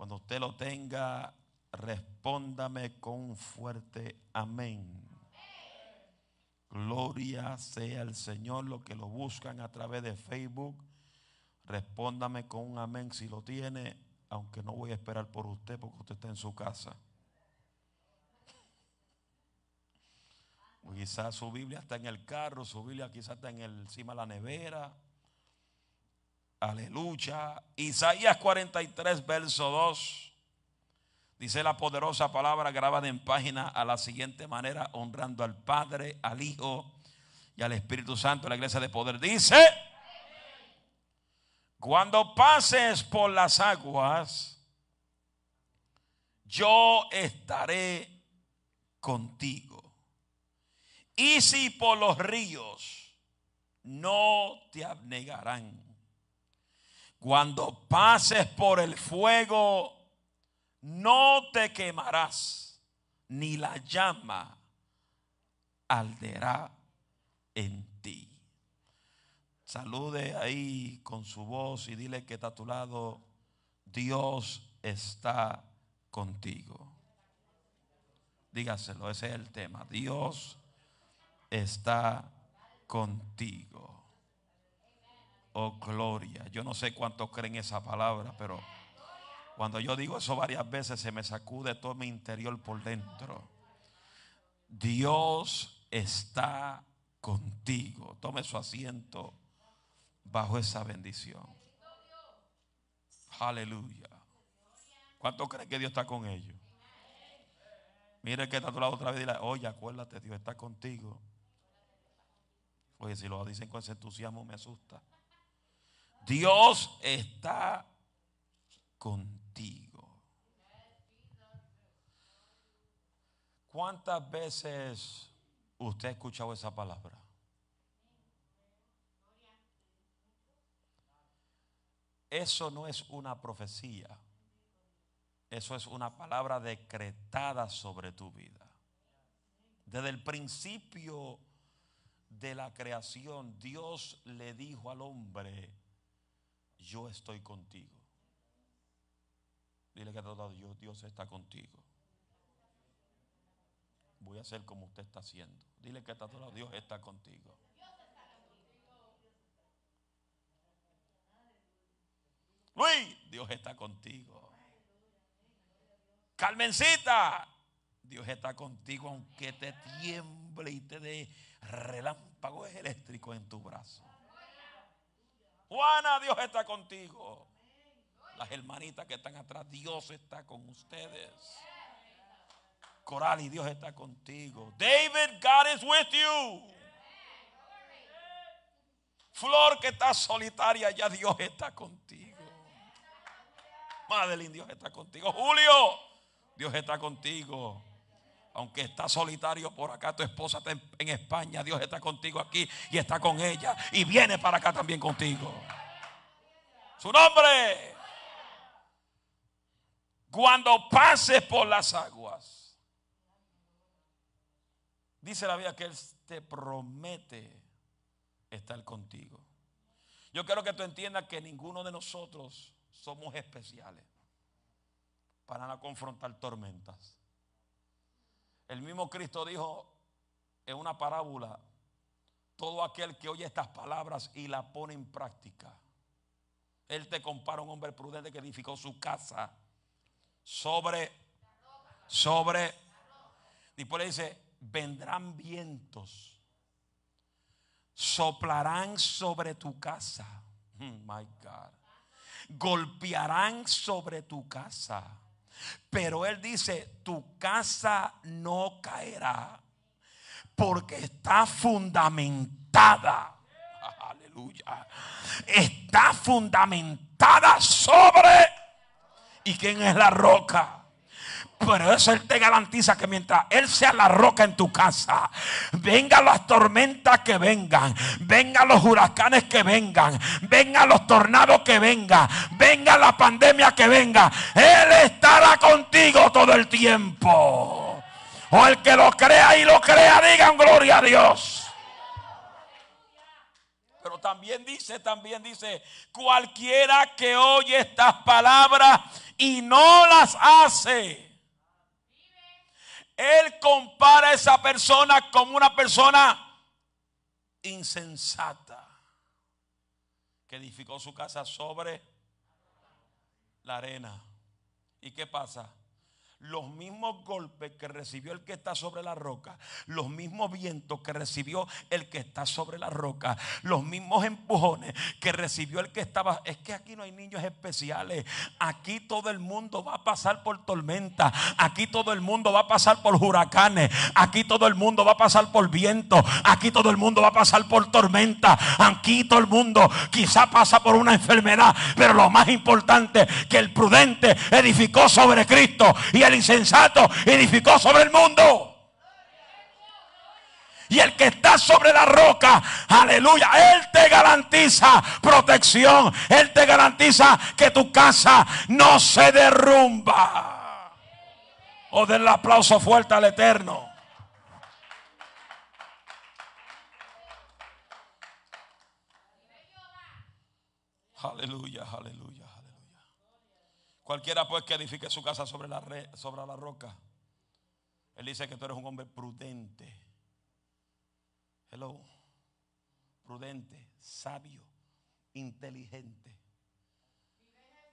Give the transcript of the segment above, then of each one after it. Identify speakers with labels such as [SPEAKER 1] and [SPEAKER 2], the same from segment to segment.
[SPEAKER 1] Cuando usted lo tenga, respóndame con un fuerte amén. Gloria sea el Señor. Los que lo buscan a través de Facebook, respóndame con un amén si lo tiene, aunque no voy a esperar por usted porque usted está en su casa. Quizás su Biblia está en el carro, su Biblia quizás está en el, encima de la nevera. Aleluya. Isaías 43, verso 2. Dice la poderosa palabra grabada en página a la siguiente manera, honrando al Padre, al Hijo y al Espíritu Santo, la iglesia de poder. Dice, cuando pases por las aguas, yo estaré contigo. Y si por los ríos, no te abnegarán. Cuando pases por el fuego, no te quemarás, ni la llama alderá en ti. Salude ahí con su voz y dile que está a tu lado, Dios está contigo. Dígaselo, ese es el tema. Dios está contigo. Oh, gloria. Yo no sé cuántos creen esa palabra, pero cuando yo digo eso varias veces se me sacude todo mi interior por dentro. Dios está contigo. Tome su asiento bajo esa bendición. Aleluya. ¿Cuánto creen que Dios está con ellos? Mire que está a tu lado otra vez y dile, oye, acuérdate, Dios está contigo. Oye, si lo dicen con ese entusiasmo me asusta. Dios está contigo. ¿Cuántas veces usted ha escuchado esa palabra? Eso no es una profecía. Eso es una palabra decretada sobre tu vida. Desde el principio de la creación, Dios le dijo al hombre, yo estoy contigo. Dile que todo Dios, Dios está contigo. Voy a hacer como usted está haciendo. Dile que está todo Dios está contigo. Luis, Dios está contigo. Carmencita, Dios está contigo aunque te tiemble y te dé relámpagos eléctricos en tu brazo. Juana, Dios está contigo. Las hermanitas que están atrás, Dios está con ustedes. Coral y Dios está contigo. David, God is with you. Flor que está solitaria, ya Dios está contigo. Madeline, Dios está contigo. Julio, Dios está contigo. Aunque está solitario por acá, tu esposa está en, España, Dios está contigo aquí y está con ella. Y viene para acá también contigo. Su nombre. Cuando pases por las aguas, dice la Biblia que Él te promete estar contigo. Yo quiero que tú entiendas que ninguno de nosotros somos especiales para no confrontar tormentas. El mismo Cristo dijo en una parábola, todo aquel que oye estas palabras y la pone en práctica. Él te compara a un hombre prudente que edificó su casa sobre, sobre, después le dice, vendrán vientos, soplarán sobre tu casa, my God, golpearán sobre tu casa, pero él dice, tu casa no caerá, porque está fundamentada, aleluya, está fundamentada sobre ¿Y quién es la roca? Pero eso Él te garantiza que mientras Él sea la roca en tu casa, vengan las tormentas que vengan, vengan los huracanes que vengan, vengan los tornados que vengan, venga la pandemia que venga, Él estará contigo todo el tiempo. O el que lo crea y lo crea, digan gloria a Dios. Pero también dice, también dice, cualquiera que oye estas palabras y no las hace. Él compara a esa persona como una persona insensata que edificó su casa sobre la arena. ¿Y qué pasa? Los mismos golpes que recibió el que está sobre la roca, los mismos vientos que recibió el que está sobre la roca, los mismos empujones que recibió el que estaba. Es que aquí no hay niños especiales. Aquí todo el mundo va a pasar por tormenta. Aquí todo el mundo va a pasar por huracanes. Aquí todo el mundo va a pasar por viento. Aquí todo el mundo va a pasar por tormenta. Aquí todo el mundo quizá pasa por una enfermedad. Pero lo más importante que el prudente edificó sobre Cristo y el insensato edificó sobre el mundo. Y el que está sobre la roca, aleluya, Él te garantiza protección. Él te garantiza que tu casa no se derrumba. O del aplauso fuerte al Eterno. Aleluya, aleluya. Cualquiera pues que edifique su casa sobre la, sobre la roca. Él dice que tú eres un hombre prudente. Hello. Prudente, sabio, inteligente.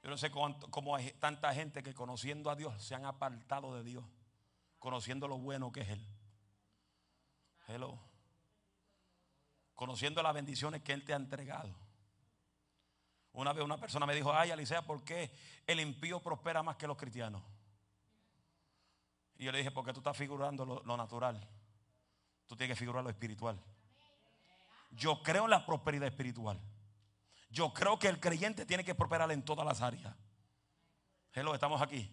[SPEAKER 1] Yo no sé cómo hay tanta gente que conociendo a Dios se han apartado de Dios, conociendo lo bueno que es Él. Hello. Conociendo las bendiciones que Él te ha entregado. Una vez una persona me dijo, ay Alicia, ¿por qué el impío prospera más que los cristianos? Y yo le dije, porque tú estás figurando lo, natural. Tú tienes que figurar lo espiritual. Yo creo en la prosperidad espiritual. Yo creo que el creyente tiene que prosperar en todas las áreas. Hello, estamos aquí.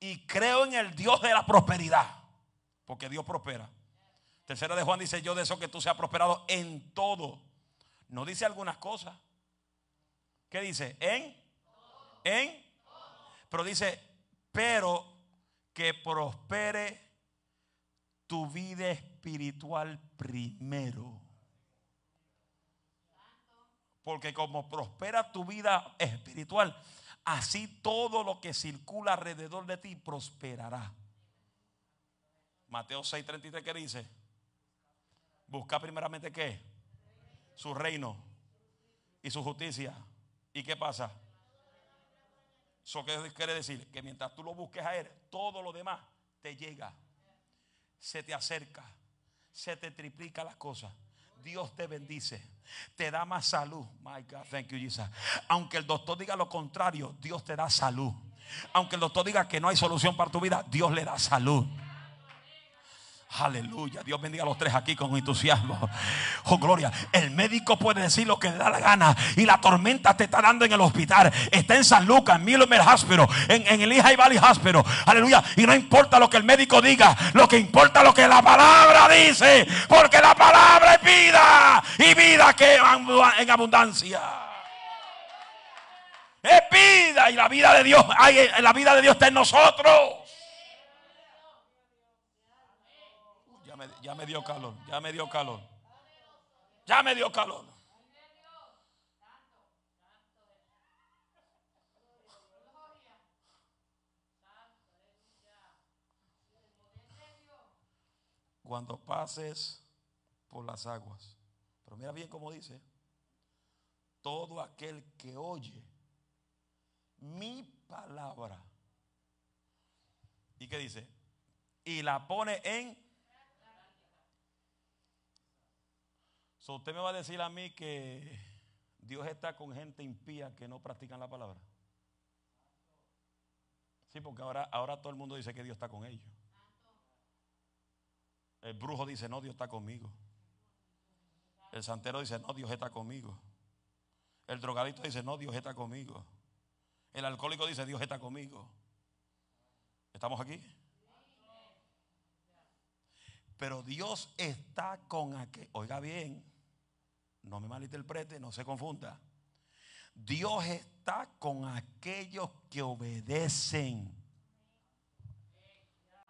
[SPEAKER 1] Y creo en el Dios de la prosperidad. Porque Dios prospera. Tercera de Juan dice, yo deseo que tú seas prosperado en todo. No dice algunas cosas. ¿Qué dice? En. En. Pero dice, pero que prospere tu vida espiritual primero. Porque como prospera tu vida espiritual, así todo lo que circula alrededor de ti prosperará. Mateo 6:33 ¿qué dice? Busca primeramente qué? Su reino y su justicia ¿Y qué pasa? Eso quiere decir que mientras tú lo busques a Él, todo lo demás te llega, se te acerca, se te triplica las cosas. Dios te bendice, te da más salud. My God, thank you, Jesus. Aunque el doctor diga lo contrario, Dios te da salud. Aunque el doctor diga que no hay solución para tu vida, Dios le da salud. Aleluya. Dios bendiga a los tres aquí con entusiasmo. Oh, gloria. El médico puede decir lo que le da la gana. Y la tormenta te está dando en el hospital. Está en San Lucas, en Milomer Hospital, en, en el Lehigh Valley Hospital. Aleluya. Y no importa lo que el médico diga. Lo que importa es lo que la palabra dice. Porque la palabra es vida. Y vida que en abundancia. Es vida. Y la vida de Dios. Hay, la vida de Dios está en nosotros. Ya me dio calor, ya me dio calor. Ya me dio calor. Cuando pases por las aguas. Pero mira bien cómo dice. Todo aquel que oye mi palabra. ¿Y qué dice? Y la pone en usted me va a decir a mí que Dios está con gente impía que no practican la palabra. Sí, porque ahora, ahora todo el mundo dice que Dios está con ellos. El brujo dice, no, Dios está conmigo. El santero dice, no, Dios está conmigo. El drogadito dice, no, Dios está conmigo. El alcohólico dice, Dios está conmigo. ¿Estamos aquí? Pero Dios está con aquel. Oiga bien, no me malinterprete, no se confunda. Dios está con aquellos que obedecen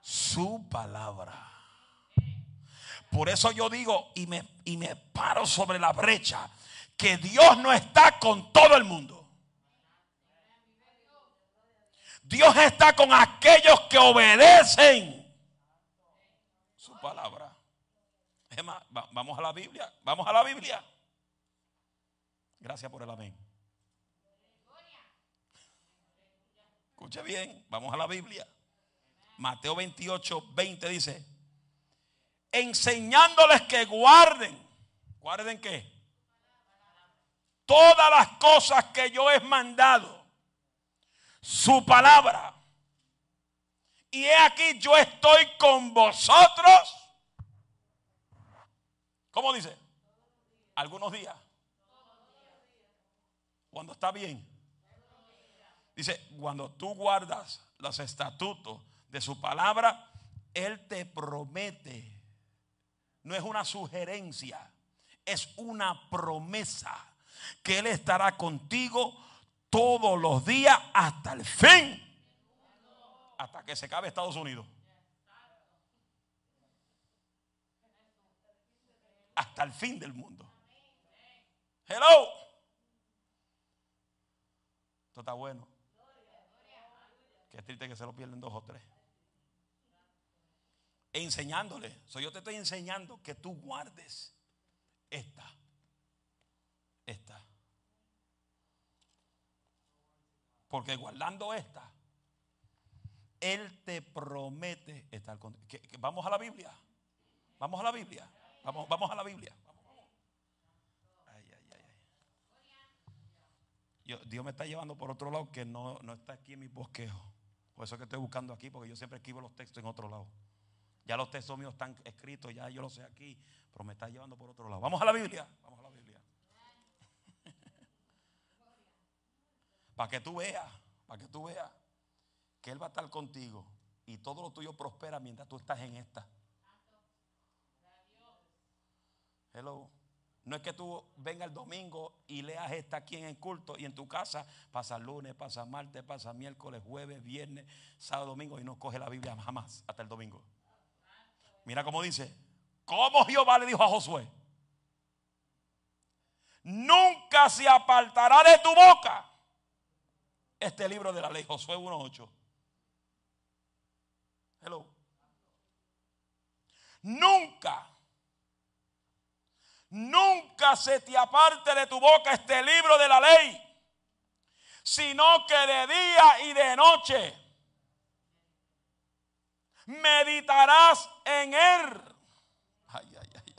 [SPEAKER 1] su palabra. Por eso yo digo y me, y me paro sobre la brecha que Dios no está con todo el mundo. Dios está con aquellos que obedecen su palabra. Es más, vamos a la Biblia. Vamos a la Biblia. Gracias por el amén. Escuche bien, vamos a la Biblia. Mateo 28, 20 dice, enseñándoles que guarden, guarden qué? Todas las cosas que yo he mandado, su palabra. Y he aquí, yo estoy con vosotros. ¿Cómo dice? Algunos días. Cuando está bien. Dice, cuando tú guardas los estatutos de su palabra, Él te promete. No es una sugerencia, es una promesa que Él estará contigo todos los días hasta el fin. Hasta que se acabe Estados Unidos. Hasta el fin del mundo. Hello. Esto está bueno. Es triste que se lo pierden dos o tres. enseñándole. So, yo te estoy enseñando que tú guardes esta. Esta. Porque guardando esta, Él te promete estar contigo. Vamos a la Biblia. Vamos a la Biblia. Vamos, vamos a la Biblia. Dios me está llevando por otro lado que no, no está aquí en mi bosquejo. Por eso que estoy buscando aquí, porque yo siempre escribo los textos en otro lado. Ya los textos míos están escritos, ya yo los sé aquí, pero me está llevando por otro lado. Vamos a la Biblia. Vamos a la Biblia. para que tú veas, para que tú veas que Él va a estar contigo y todo lo tuyo prospera mientras tú estás en esta. Hello. No es que tú vengas el domingo y leas esta aquí en el culto y en tu casa pasa lunes, pasa martes, pasa miércoles, jueves, viernes, sábado, domingo y no coge la Biblia jamás hasta el domingo. Mira cómo dice, ¿cómo Jehová le dijo a Josué? Nunca se apartará de tu boca este libro de la ley, Josué 1.8. Hello. Nunca nunca se te aparte de tu boca este libro de la ley, sino que de día y de noche meditarás en él. Ay, ay, ay,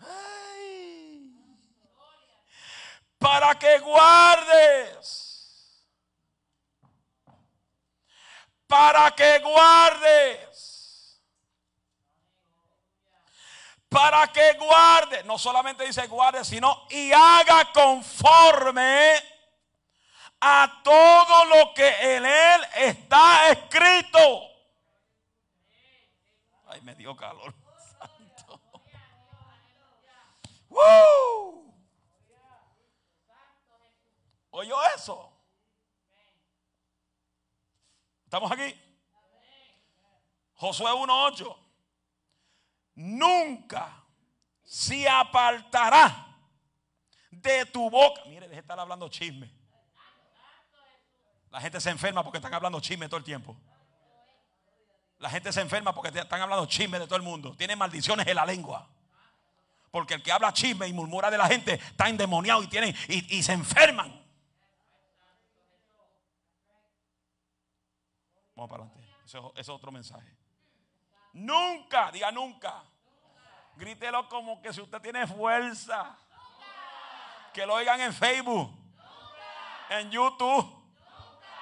[SPEAKER 1] ay. Para que guardes. Para que guardes para que guarde, no solamente dice guarde, sino y haga conforme a todo lo que en él está escrito. Ay, me dio calor. Santo. ¡Woo! ¿Oyó eso? ¿Estamos aquí? Josué 1.8 nunca se apartará de tu boca. Mire, deje de estar hablando chisme. La gente se enferma porque están hablando chisme todo el tiempo. La gente se enferma porque están hablando chisme de todo el mundo. Tiene maldiciones en la lengua. Porque el que habla chisme y murmura de la gente está endemoniado y, tienen, y, se enferman. Vamos para adelante. Ese es otro mensaje. Nunca, diga nunca. Grítelo como que si usted tiene fuerza. Que lo oigan en Facebook, en YouTube,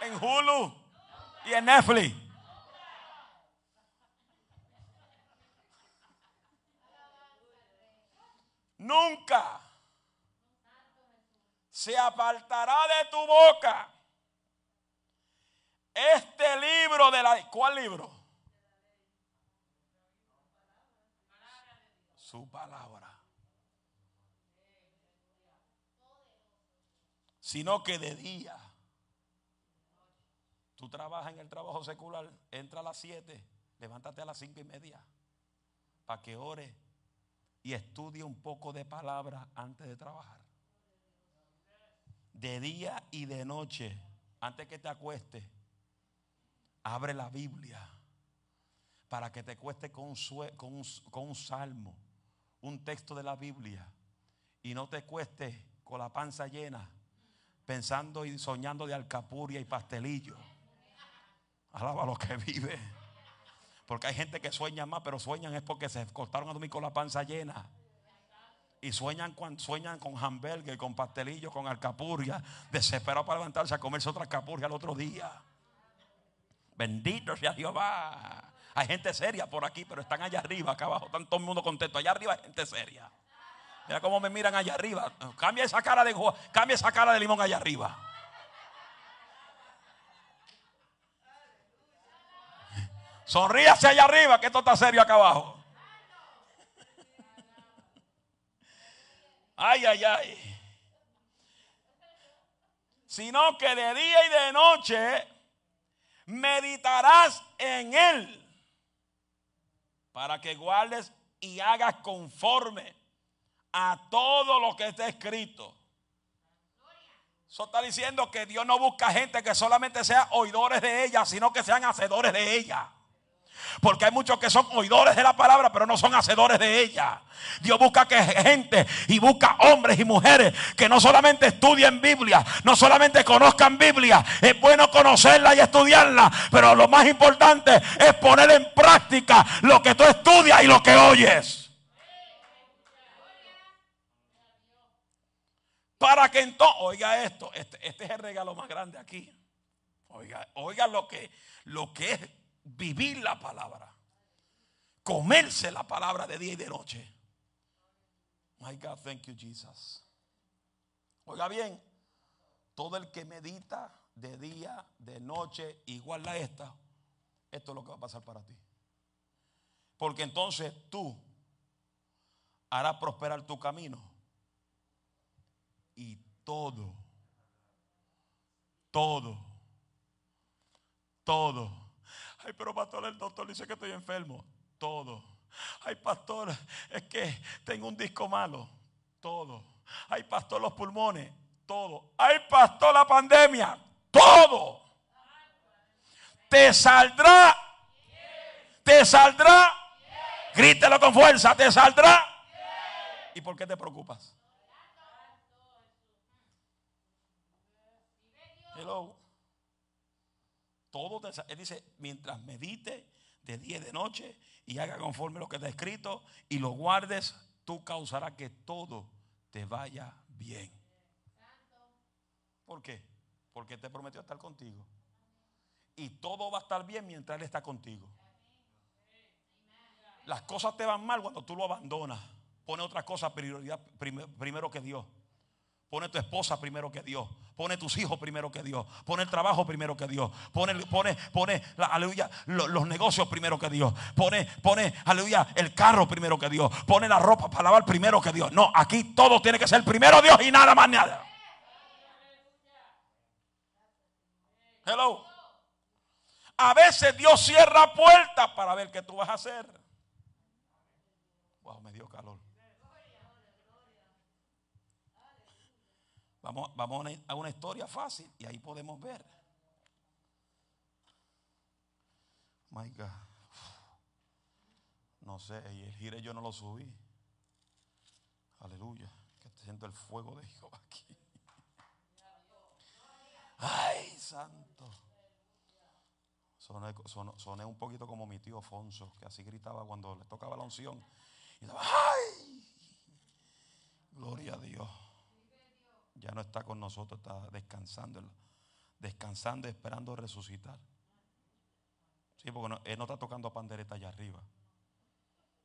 [SPEAKER 1] en Hulu y en Netflix. Nunca se apartará de tu boca este libro de la... ¿Cuál libro? Su palabra. Sino que de día. Tú trabajas en el trabajo secular, entra a las 7, levántate a las cinco y media para que ore y estudie un poco de palabra antes de trabajar. de día y de noche, antes que te acuestes, abre la Biblia para que te cueste con, con un salmo, un texto de la Biblia, y no te cueste con la panza llena, pensando y soñando de alcapuria y pastelillo. Alaba lo que vive. Porque hay gente que sueña más, pero sueñan es porque se cortaron a dormir con la panza llena. Y sueñan, sueñan con con pastelillo, con alcapuria, desesperados para levantarse a comerse otra alcapurria al otro día. Bendito sea Jehová. Hay gente seria por aquí, pero están allá arriba, acá abajo. Están todo el mundo contento. Allá arriba hay gente seria. Mira cómo me miran allá arriba. Cambia esa cara de, cambia esa cara de limón allá arriba. Sonríase allá arriba, que esto está serio acá abajo. Ay, ay, ay. Sino que de día y de noche meditarás en él para que guardes y hagas conforme a todo lo que está escrito. Eso está diciendo que Dios no busca gente que solamente sea oidores de ella, sino que sean hacedores de ella. Porque hay muchos que son oidores de la palabra, pero no son hacedores de ella. Dios busca que gente y busca hombres y mujeres que no solamente estudien Biblia, no solamente conozcan Biblia. Es bueno conocerla y estudiarla, pero lo más importante es poner en práctica lo que tú estudias y lo que oyes. Para que entonces, oiga esto, este, este, es el regalo más grande aquí. Oiga, oiga lo que, lo que es vivir la palabra. Comerse la palabra de día y de noche. My God, thank you, Jesus. Oiga bien, todo el que medita de día, de noche, igual a esta, esto es lo que va a pasar para ti. Porque entonces tú harás prosperar tu camino. Y todo, todo, todo Ay, pero pastor, el doctor dice que estoy enfermo. Todo. Ay, pastor, es que tengo un disco malo. Todo. Ay, pastor, los pulmones. Todo. Ay, pastor, la pandemia. Todo. Te saldrá. Te saldrá. Grítelo con fuerza. Te saldrá. ¿Y por qué te preocupas? Hello. Todo él dice, mientras medite de día y de noche y haga conforme lo que está escrito y lo guardes, tú causarás que todo te vaya bien. ¿Por qué? Porque te prometió estar contigo. Y todo va a estar bien mientras Él está contigo. Las cosas te van mal cuando tú lo abandonas. Pone otra cosa prioridad primero que Dios. Pone tu esposa primero que Dios. Pone tus hijos primero que Dios. Pone el trabajo primero que Dios. Pone, pone, pone aleluya, los, negocios primero que Dios. Pone, pone, aleluya, el carro primero que Dios. Pone la ropa para lavar primero que Dios. No, aquí todo tiene que ser primero Dios y nada más nada. Hello. A veces Dios cierra puertas para ver qué tú vas a hacer. Wow, me dio calor. Vamos, a una historia fácil y ahí podemos ver. My God. No sé, y el gire yo no lo subí. Aleluya. Que siento el fuego de Jehová aquí. Ay, santo. Soné, un poquito como mi tío Fonso, que así gritaba cuando le tocaba la unción. Y ¡ay! Gloria a Dios ya no está con nosotros, está descansando, descansando, esperando resucitar. Sí, porque él no está tocando pandereta allá arriba.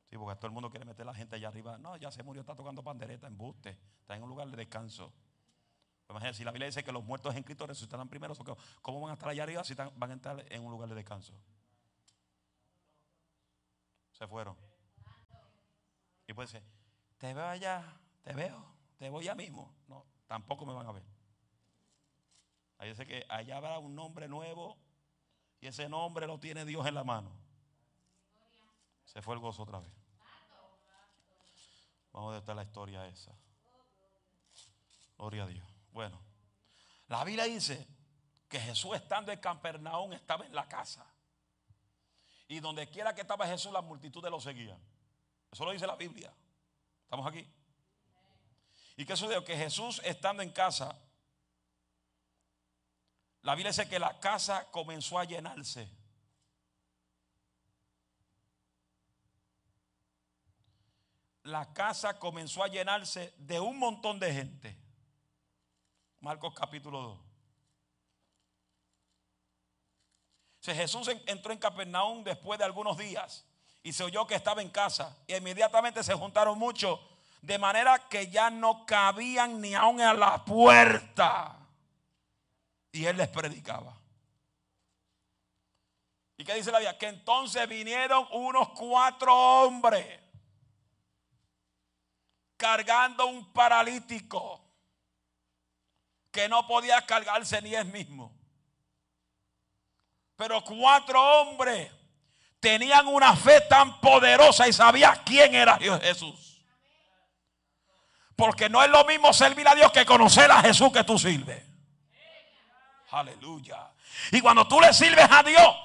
[SPEAKER 1] Sí, porque todo el mundo quiere meter a la gente allá arriba. No, ya se murió, está tocando pandereta en buste, está en un lugar de descanso. Imagínense, si la Biblia dice que los muertos en Cristo resucitarán primero, ¿cómo van a estar allá arriba si van a estar en un lugar de descanso? Se fueron. Y puede decir, te veo allá, te veo, te voy ya mismo. Tampoco me van a ver. Ahí dice que allá habrá un nombre nuevo y ese nombre lo tiene Dios en la mano. Se fue el gozo otra vez. Vamos a ver la historia esa. Gloria a Dios. Bueno, La Biblia dice que Jesús estando en Capernaum estaba en la casa. Y donde quiera que estaba Jesús, la multitud de lo seguía. Eso lo dice la Biblia. ¿Estamos aquí? ¿Y qué sucedió? Que Jesús estando en casa, la Biblia dice que la casa comenzó a llenarse. La casa comenzó a llenarse de un montón de gente. Marcos capítulo 2. O Jesús entró en Capernaum después de algunos días y se oyó que estaba en casa. Y inmediatamente se juntaron muchos, de manera que ya no cabían ni aún a la puerta. Y él les predicaba. ¿Y qué dice la Biblia? Que entonces vinieron unos cuatro hombres cargando un paralítico que no podía cargarse ni él mismo. Pero cuatro hombres tenían una fe tan poderosa y sabían quién era Jesús. Porque no es lo mismo servir a Dios que conocer a Jesús que tú sirves. Aleluya. Y cuando tú le sirves a Dios,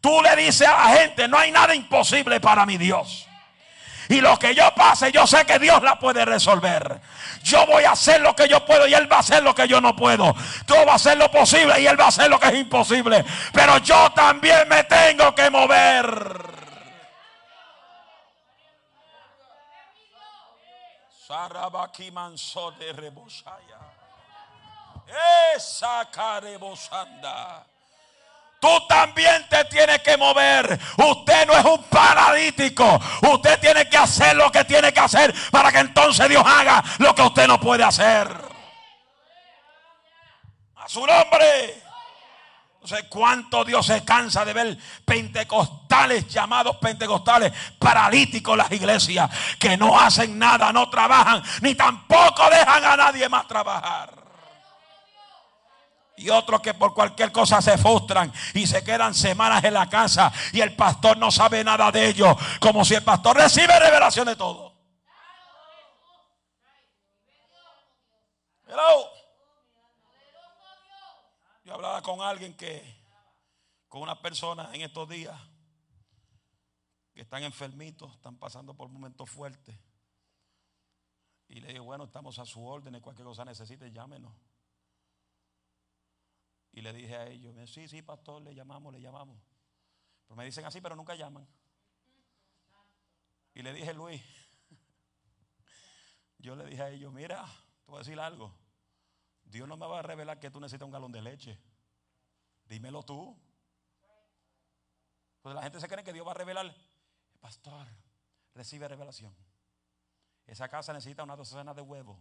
[SPEAKER 1] tú le dices a la gente, no hay nada imposible para mi Dios. Y lo que yo pase, yo sé que Dios la puede resolver. Yo voy a hacer lo que yo puedo y Él va a hacer lo que yo no puedo. Tú vas a hacer lo posible y Él va a hacer lo que es imposible. Pero yo también me tengo que mover. Esa carebosanda. Tú también te tienes que mover. Usted no es un paralítico. Usted tiene que hacer lo que tiene que hacer para que entonces Dios haga lo que usted no puede hacer. A su nombre. No sé cuánto Dios se cansa de ver pentecostales llamados pentecostales paralíticos las iglesias que no hacen nada, no trabajan, ni tampoco dejan a nadie más trabajar y otros que por cualquier cosa se frustran y se quedan semanas en la casa y el pastor no sabe nada de ellos, como si el pastor recibe revelación de todo. Hello. Hablaba con alguien que, con una persona en estos días que están enfermitos, están pasando por momentos fuertes. Y le digo, bueno, estamos a su orden, cualquier cosa necesite, llámenos. Y le dije a ellos, sí, sí, pastor, le llamamos, le llamamos. Pero me dicen así, pero nunca llaman. Y le dije, Luis, yo le dije a ellos, mira, te voy a decir algo. Dios no me va a revelar que tú necesitas un galón de leche. Dímelo tú. Pues la gente se cree que Dios va a revelar. Pastor, recibe revelación. Esa casa necesita una docena de huevos.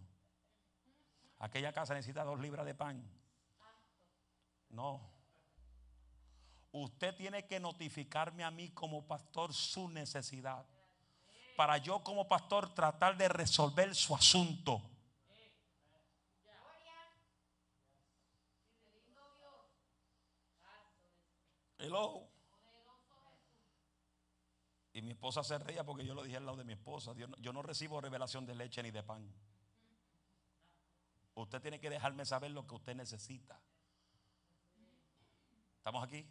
[SPEAKER 1] Aquella casa necesita dos libras de pan. No. Usted tiene que notificarme a mí como pastor su necesidad. Para yo como pastor tratar de resolver su asunto. Hello. Y mi esposa se reía porque yo lo dije al lado de mi esposa. Yo no, recibo revelación de leche ni de pan. Usted tiene que dejarme saber lo que usted necesita. ¿Estamos aquí?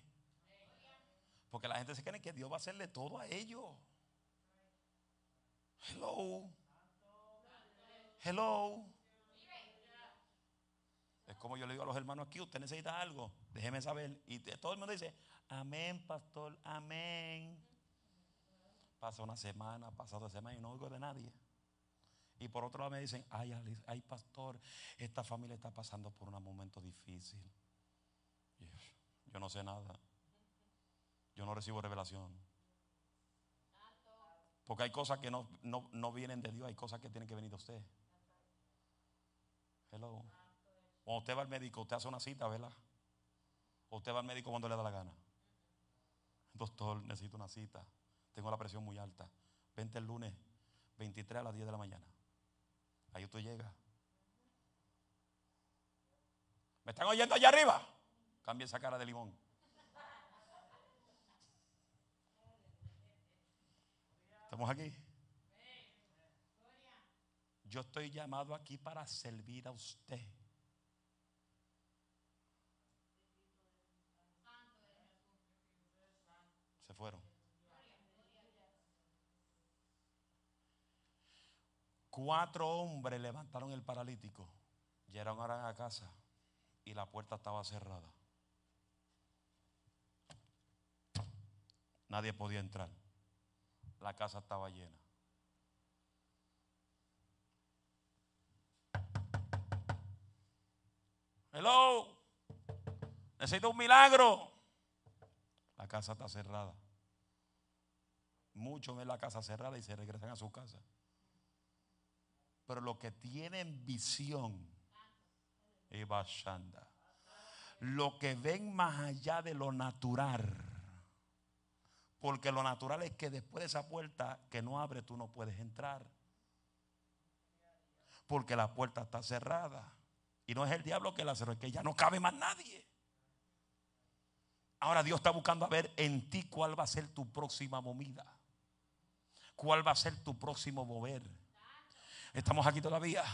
[SPEAKER 1] Porque la gente se cree que Dios va a hacerle todo a ellos. Hello. Hello. Es como yo le digo a los hermanos aquí, usted necesita algo, déjeme saber. Y todo el mundo dice, amén, pastor, amén. Pasa una semana, pasa otra semana y no oigo de nadie. Y por otro lado me dicen, ay, ay, pastor, esta familia está pasando por un momento difícil. Yo no sé nada. Yo no recibo revelación. Porque hay cosas que no, no, vienen de Dios, hay cosas que tienen que venir de usted. Hello. Cuando usted va al médico, usted hace una cita, ¿verdad? O usted va al médico cuando le da la gana. Doctor, necesito una cita. Tengo la presión muy alta. Vente el lunes 23 a las 10 de la mañana. Ahí usted llega. ¿Me están oyendo allá arriba? Cambia esa cara de limón. ¿Estamos aquí? Yo estoy llamado aquí para servir a usted. fueron. Cuatro hombres levantaron el paralítico. Llegaron ahora a casa y la puerta estaba cerrada. Nadie podía entrar. La casa estaba llena. Hello. Necesito un milagro. La casa está cerrada. Muchos ven la casa cerrada y se regresan a su casa. Pero los que tienen visión, lo que ven más allá de lo natural. Porque lo natural es que después de esa puerta que no abre, tú no puedes entrar. Porque la puerta está cerrada. Y no es el diablo que la cerró, es que ya no cabe más nadie. Ahora Dios está buscando a ver en ti cuál va a ser tu próxima movida. Cuál va a ser tu próximo mover. Estamos aquí todavía.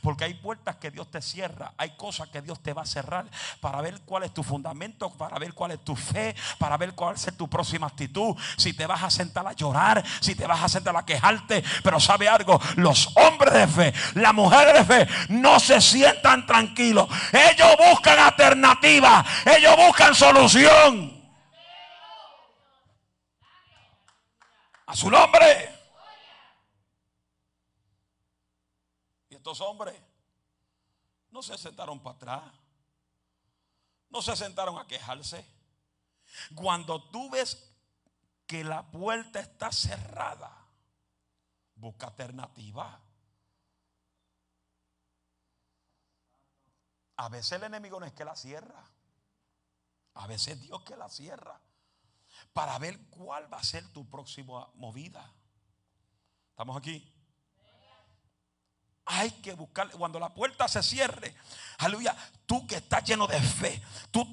[SPEAKER 1] Porque hay puertas que Dios te cierra, hay cosas que Dios te va a cerrar para ver cuál es tu fundamento, para ver cuál es tu fe, para ver cuál es tu próxima actitud. Si te vas a sentar a llorar, si te vas a sentar a quejarte, pero sabe algo, los hombres de fe, las mujeres de fe, no se sientan tranquilos. Ellos buscan alternativa, ellos buscan solución. A su nombre. Estos hombres no se sentaron para atrás. No se sentaron a quejarse. Cuando tú ves que la puerta está cerrada, busca alternativa. A veces el enemigo no es que la cierra. A veces Dios que la cierra. Para ver cuál va a ser tu próxima movida. ¿Estamos aquí? Hay que buscar, cuando la puerta se cierre, aleluya, tú que estás lleno de fe, tú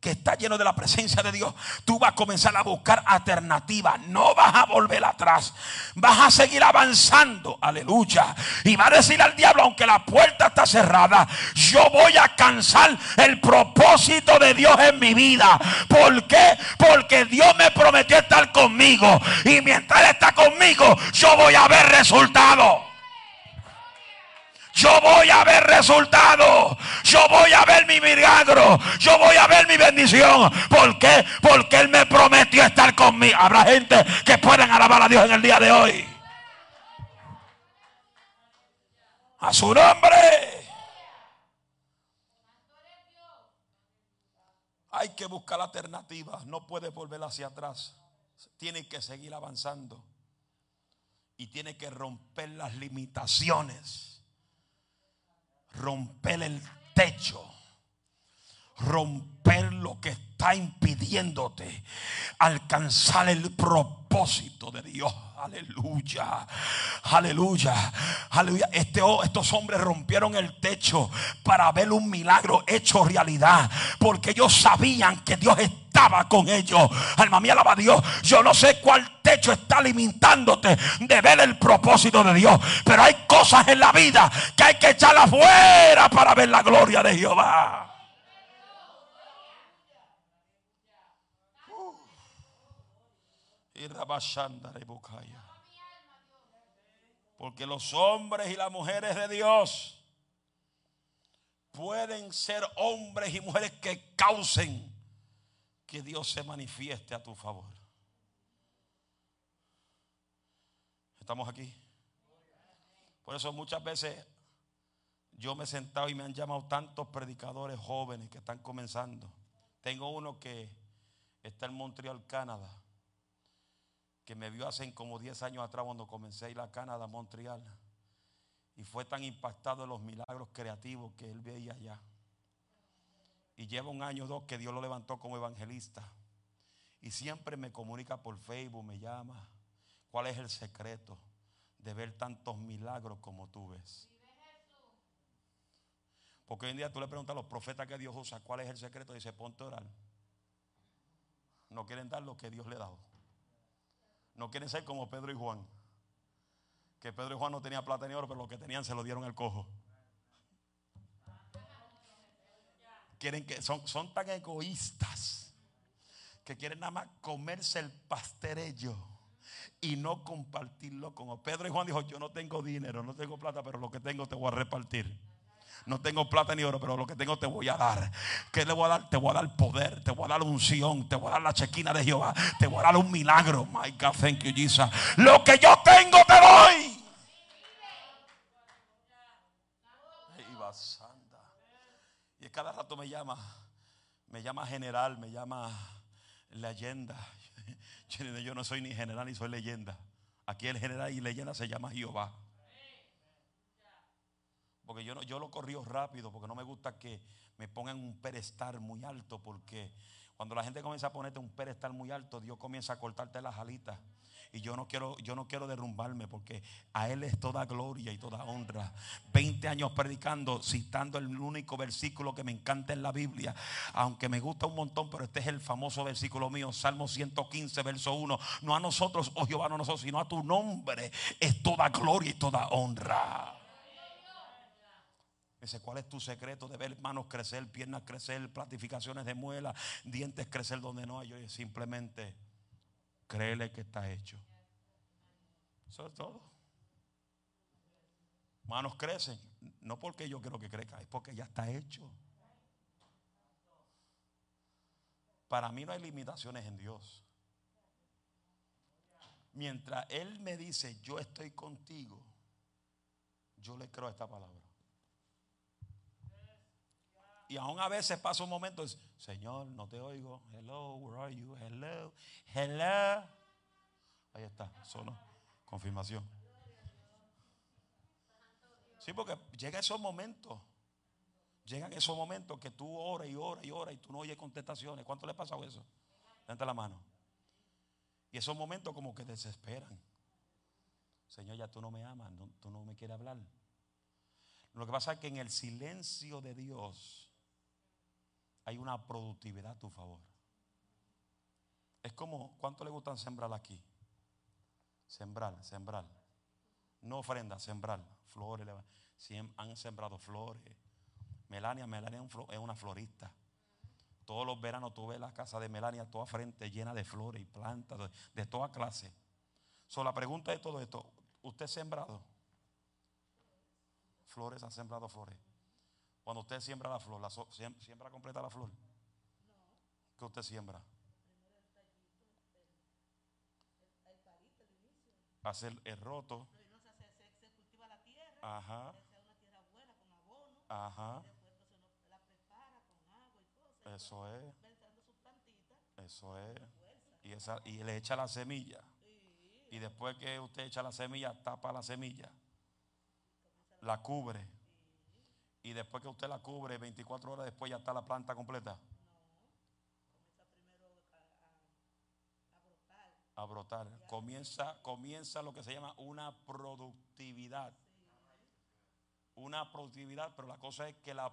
[SPEAKER 1] que estás lleno de la presencia de Dios, tú vas a comenzar a buscar alternativas. No vas a volver atrás. Vas a seguir avanzando. Aleluya. Y va a decir al diablo, aunque la puerta está cerrada, yo voy a cansar el propósito de Dios en mi vida. ¿Por qué? Porque Dios me prometió estar conmigo. Y mientras está conmigo, yo voy a ver resultados yo voy a ver resultados. Yo voy a ver mi milagro. Yo voy a ver mi bendición. ¿Por qué? Porque Él me prometió estar conmigo. Habrá gente que puedan alabar a Dios en el día de hoy. A su nombre. Hay que buscar alternativas. No puede volver hacia atrás. Tiene que seguir avanzando. Y tiene que romper las limitaciones romper el techo, romper lo que está impidiéndote alcanzar el propósito de Dios. Aleluya, aleluya, aleluya. Este, estos hombres rompieron el techo para ver un milagro hecho realidad, porque ellos sabían que Dios estaba con ellos. Alma mía, alaba a Dios. Yo no sé cuál techo está limitándote de ver el propósito de Dios, pero hay cosas en la vida que hay que echar afuera para ver la gloria de Jehová. Y Porque los hombres y las mujeres de Dios pueden ser hombres y mujeres que causen que Dios se manifieste a tu favor. ¿Estamos aquí? Por eso muchas veces yo me he sentado y me han llamado tantos predicadores jóvenes que están comenzando. Tengo uno que está en Montreal, Canadá que me vio hace como 10 años atrás cuando comencé a ir a Canadá, Montreal. Y fue tan impactado de los milagros creativos que él veía allá. Y lleva un año o dos que Dios lo levantó como evangelista. Y siempre me comunica por Facebook, me llama. ¿Cuál es el secreto de ver tantos milagros como tú ves? Porque hoy en día tú le preguntas a los profetas que Dios usa, ¿cuál es el secreto? Dice, ponte a orar. No quieren dar lo que Dios le ha dado. No quieren ser como Pedro y Juan. Que Pedro y Juan no tenían plata ni oro, pero lo que tenían se lo dieron al cojo. Quieren que son, son tan egoístas que quieren nada más comerse el pasterello y no compartirlo con Pedro y Juan dijo, yo no tengo dinero, no tengo plata, pero lo que tengo te voy a repartir. No tengo plata ni oro, pero lo que tengo te voy a dar. ¿Qué le voy a dar? Te voy a dar poder, te voy a dar unción, te voy a dar la chequina de Jehová, te voy a dar un milagro. My God, thank you, Jesus. Lo que yo tengo te doy. Y cada rato me llama, me llama general, me llama leyenda. Yo no soy ni general ni soy leyenda. Aquí el general y leyenda se llama Jehová. Porque yo, no, yo lo corrí rápido porque no me gusta que me pongan un pedestal muy alto. Porque cuando la gente comienza a ponerte un pedestal muy alto, Dios comienza a cortarte las alitas. Y yo no quiero, yo no quiero derrumbarme porque a Él es toda gloria y toda honra. 20 años predicando, citando el único versículo que me encanta en la Biblia. Aunque me gusta un montón, pero este es el famoso versículo mío, Salmo 115, verso 1. No a nosotros, oh Jehová, no a nosotros, sino a tu nombre es toda gloria y toda honra. Dice, ¿cuál es tu secreto de ver manos crecer, piernas crecer, platificaciones de muela, dientes crecer donde no hay? Yo simplemente Créele que está hecho. Eso es todo. Manos crecen. No porque yo quiero que crezca, es porque ya está hecho. Para mí no hay limitaciones en Dios. Mientras Él me dice, yo estoy contigo, yo le creo a esta palabra. Y aún a veces pasa un momento, Señor, no te oigo. Hello, where are you? Hello, hello. Ahí está, solo confirmación. Sí, porque llega esos momentos. Llegan esos momentos que tú oras y oras y oras y tú no oyes contestaciones. ¿Cuánto le ha pasado eso? Levanta la mano. Y esos momentos como que desesperan. Señor, ya tú no me amas, tú no me quieres hablar. Lo que pasa es que en el silencio de Dios hay una productividad a tu favor. Es como, ¿cuánto le gustan sembrar aquí? Sembrar, sembrar. No ofrenda, sembrar. Flores, han sembrado flores. Melania, Melania es una florista. Todos los veranos tú ves la casa de Melania toda frente llena de flores y plantas de, toda clase. So, la pregunta de todo esto, ¿usted ha sembrado? Flores, ha sembrado flores. Cuando usted siembra la flor, la siembra completa la flor. ¿Qué usted siembra? Hacer el roto. Se, cultiva la tierra. Ajá. Ajá. Eso es. Eso es. Y, esa, y le echa la semilla. Y después que usted echa la semilla, tapa la semilla. La cubre y después que usted la cubre, 24 horas después ya está la planta completa. a, brotar. Comienza, comienza lo que se llama una productividad. Una productividad, pero la cosa es que la,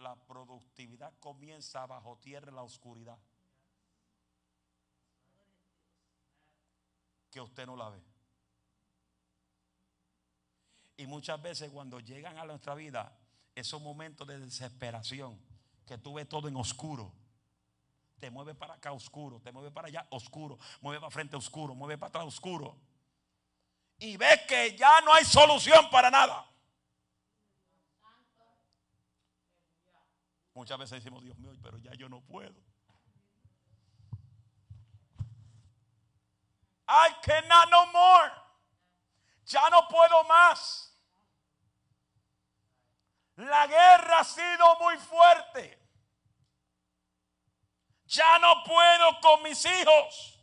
[SPEAKER 1] la productividad comienza bajo tierra en la oscuridad. Que usted no la ve. Y muchas veces cuando llegan a nuestra vida, esos momentos de desesperación, que tú ves todo en oscuro. Te mueve para acá oscuro, te mueve para allá oscuro, mueve para frente oscuro, mueve para atrás oscuro. Y ves que ya no hay solución para nada. Muchas veces decimos, Dios mío, pero ya yo no puedo. I cannot no more. Ya no puedo más. La guerra ha sido muy fuerte. Ya no puedo con mis hijos.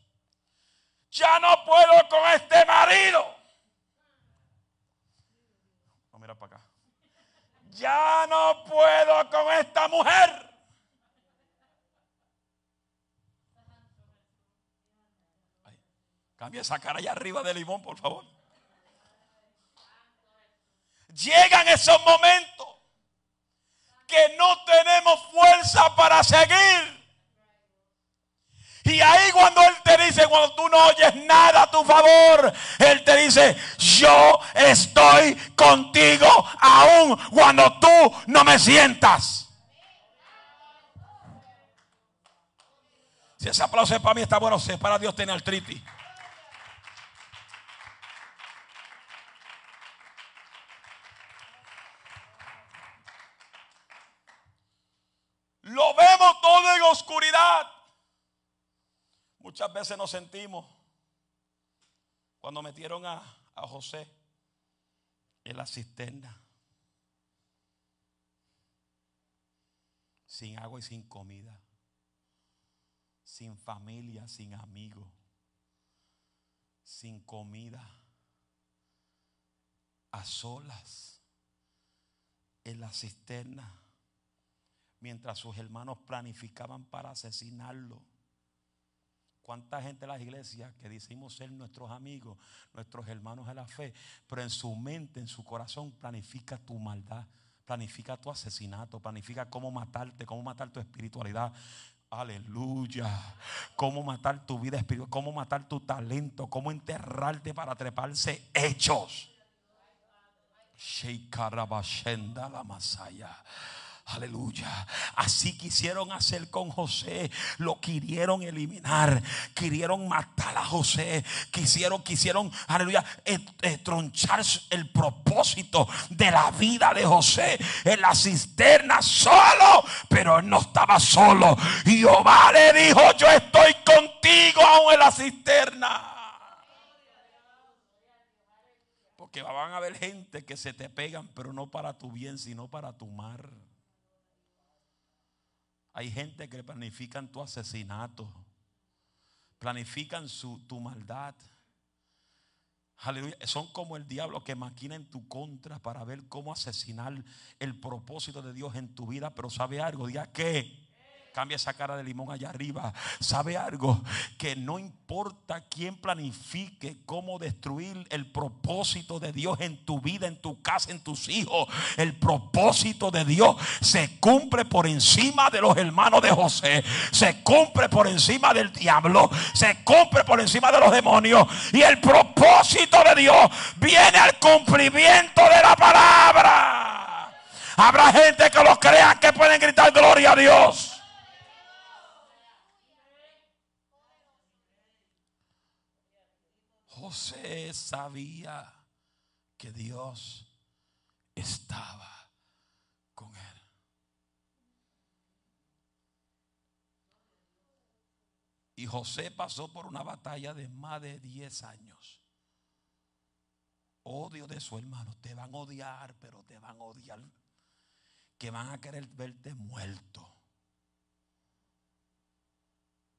[SPEAKER 1] Ya no puedo con este marido. No, mira para acá. Ya no puedo con esta mujer. cambia esa cara allá arriba de limón, por favor. Llegan esos momentos que no tenemos fuerza para seguir. Y ahí cuando Él te dice, cuando tú no oyes nada a tu favor, Él te dice, yo estoy contigo aún cuando tú no me sientas. Si ese aplauso es para mí, está bueno. Si es para Dios, tiene artritis. Lo vemos todo en oscuridad. Muchas veces nos sentimos cuando metieron a, a José en la cisterna. Sin agua y sin comida. Sin familia, sin amigos. Sin comida. A solas. En la cisterna. Mientras sus hermanos planificaban para asesinarlo. ¿Cuánta gente en las iglesias que decimos ser nuestros amigos, nuestros hermanos de la fe, pero en su mente, en su corazón planifica tu maldad, planifica tu asesinato, planifica cómo matarte, cómo matar tu espiritualidad? Aleluya. Cómo matar tu vida espiritual, cómo matar tu talento, cómo enterrarte para treparse hechos. Sheikarabashenda la Masaya. Aleluya. Así quisieron hacer con José. Lo quisieron eliminar. Quisieron matar a José. Quisieron, quisieron, aleluya, tronchar el propósito de la vida de José en la cisterna solo. Pero él no estaba solo. Jehová le dijo: Yo estoy contigo aún en la cisterna. Porque van a haber gente que se te pegan, pero no para tu bien, sino para tu mar. Hay gente que planifican tu asesinato, planifican su, tu maldad. Aleluya. Son como el diablo que maquina en tu contra para ver cómo asesinar el propósito de Dios en tu vida. Pero sabe algo, diga que Cambia esa cara de limón allá arriba. ¿Sabe algo? Que no importa quién planifique cómo destruir el propósito de Dios en tu vida, en tu casa, en tus hijos. El propósito de Dios se cumple por encima de los hermanos de José. Se cumple por encima del diablo. Se cumple por encima de los demonios. Y el propósito de Dios viene al cumplimiento de la palabra. Habrá gente que lo crea que pueden gritar gloria a Dios. José sabía que Dios estaba con él. Y José pasó por una batalla de más de 10 años. Odio de su hermano. Te van a odiar, pero te van a odiar. Que van a querer verte muerto.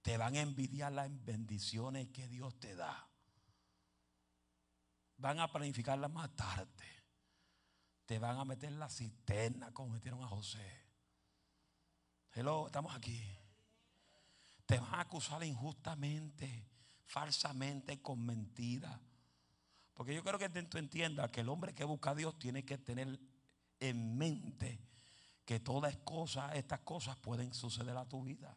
[SPEAKER 1] Te van a envidiar las bendiciones que Dios te da van a planificarla matarte. Te van a meter en la cisterna como metieron a José. Hello, estamos aquí. Te van a acusar injustamente, falsamente, con mentira. Porque yo creo que tú entiendas que el hombre que busca a Dios tiene que tener en mente que todas cosas, estas cosas pueden suceder a tu vida.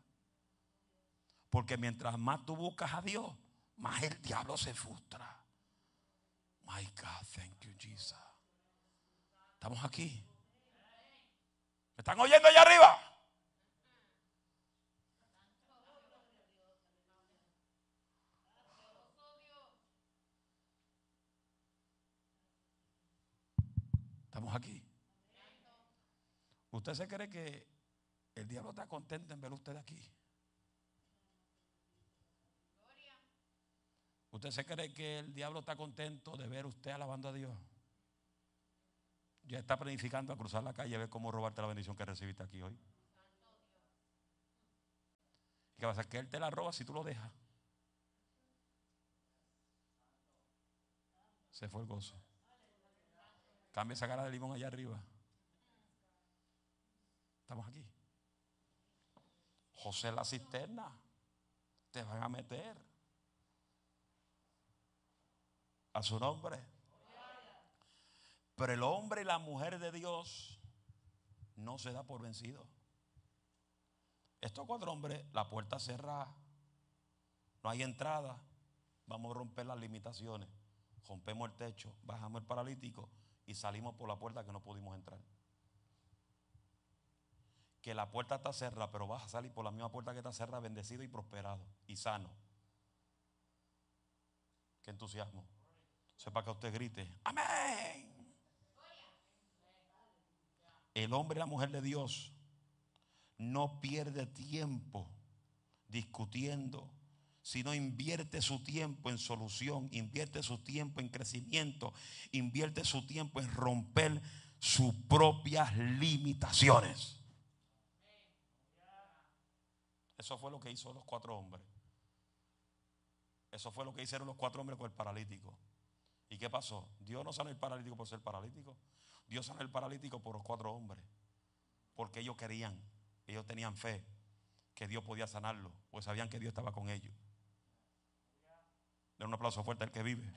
[SPEAKER 1] Porque mientras más tú buscas a Dios, más el diablo se frustra. My God, thank you, Jesus. Estamos aquí. ¿Me están oyendo allá arriba? Estamos aquí. ¿Usted se cree que el diablo está contento en ver usted aquí? ¿Usted se cree que el diablo está contento de ver usted alabando a Dios? Ya está planificando a cruzar la calle a ver cómo robarte la bendición que recibiste aquí hoy. ¿Y qué pasa? Que él te la roba si tú lo dejas. Se fue el gozo. Cambia esa cara de limón allá arriba. Estamos aquí. José la cisterna. Te van a meter a su nombre. Pero el hombre y la mujer de Dios no se da por vencido. Estos cuatro hombres, la puerta cerrada, no hay entrada, vamos a romper las limitaciones. Rompemos el techo, bajamos el paralítico y salimos por la puerta que no pudimos entrar. que la puerta está cerrada, pero vas a salir por la misma puerta que está cerrada, bendecido y prosperado y sano. Qué entusiasmo. Sepa que usted grite, amén. El hombre y la mujer de Dios no pierde tiempo discutiendo, sino invierte su tiempo en solución, invierte su tiempo en crecimiento, invierte su tiempo en romper sus propias limitaciones. Eso fue lo que hizo los cuatro hombres. Eso fue lo que hicieron los cuatro hombres con el paralítico. ¿Y qué pasó? Dios no sanó el paralítico por ser paralítico. Dios sanó el paralítico por los cuatro hombres. Porque ellos querían, ellos tenían fe que Dios podía sanarlo. Pues sabían que Dios estaba con ellos. Den un aplauso fuerte al que vive.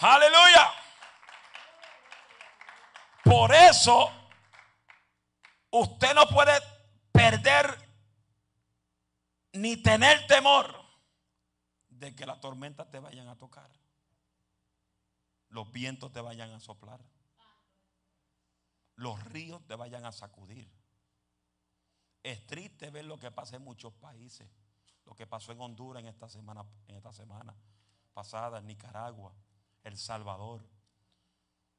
[SPEAKER 1] Aleluya. Por eso usted no puede perder ni tener temor de que las tormentas te vayan a tocar. Los vientos te vayan a soplar. Los ríos te vayan a sacudir. Es triste ver lo que pasa en muchos países. Lo que pasó en Honduras en esta semana, en esta semana pasada, en Nicaragua, El Salvador.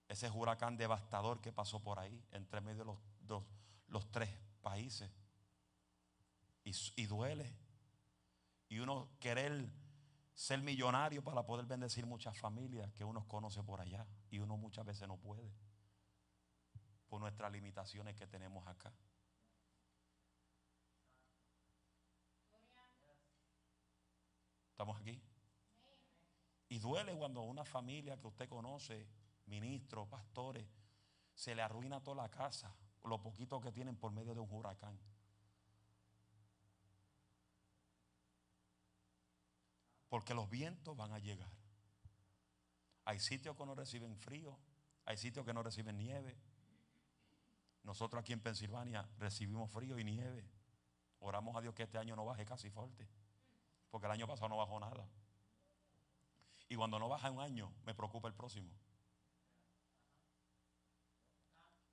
[SPEAKER 1] Ese huracán devastador que pasó por ahí, entre medio de los, dos, los tres países. Y, y duele. Y uno querer ser millonario para poder bendecir muchas familias que uno conoce por allá. Y uno muchas veces no puede. Por nuestras limitaciones que tenemos acá. ¿Estamos aquí? Y duele cuando una familia que usted conoce, ministros, pastores, se le arruina toda la casa, lo poquito que tienen por medio de un huracán. Porque los vientos van a llegar. Hay sitios que no reciben frío, hay sitios que no reciben nieve. Nosotros aquí en Pensilvania recibimos frío y nieve. Oramos a Dios que este año no baje casi fuerte, porque el año pasado no bajó nada. Y cuando no baja un año, me preocupa el próximo.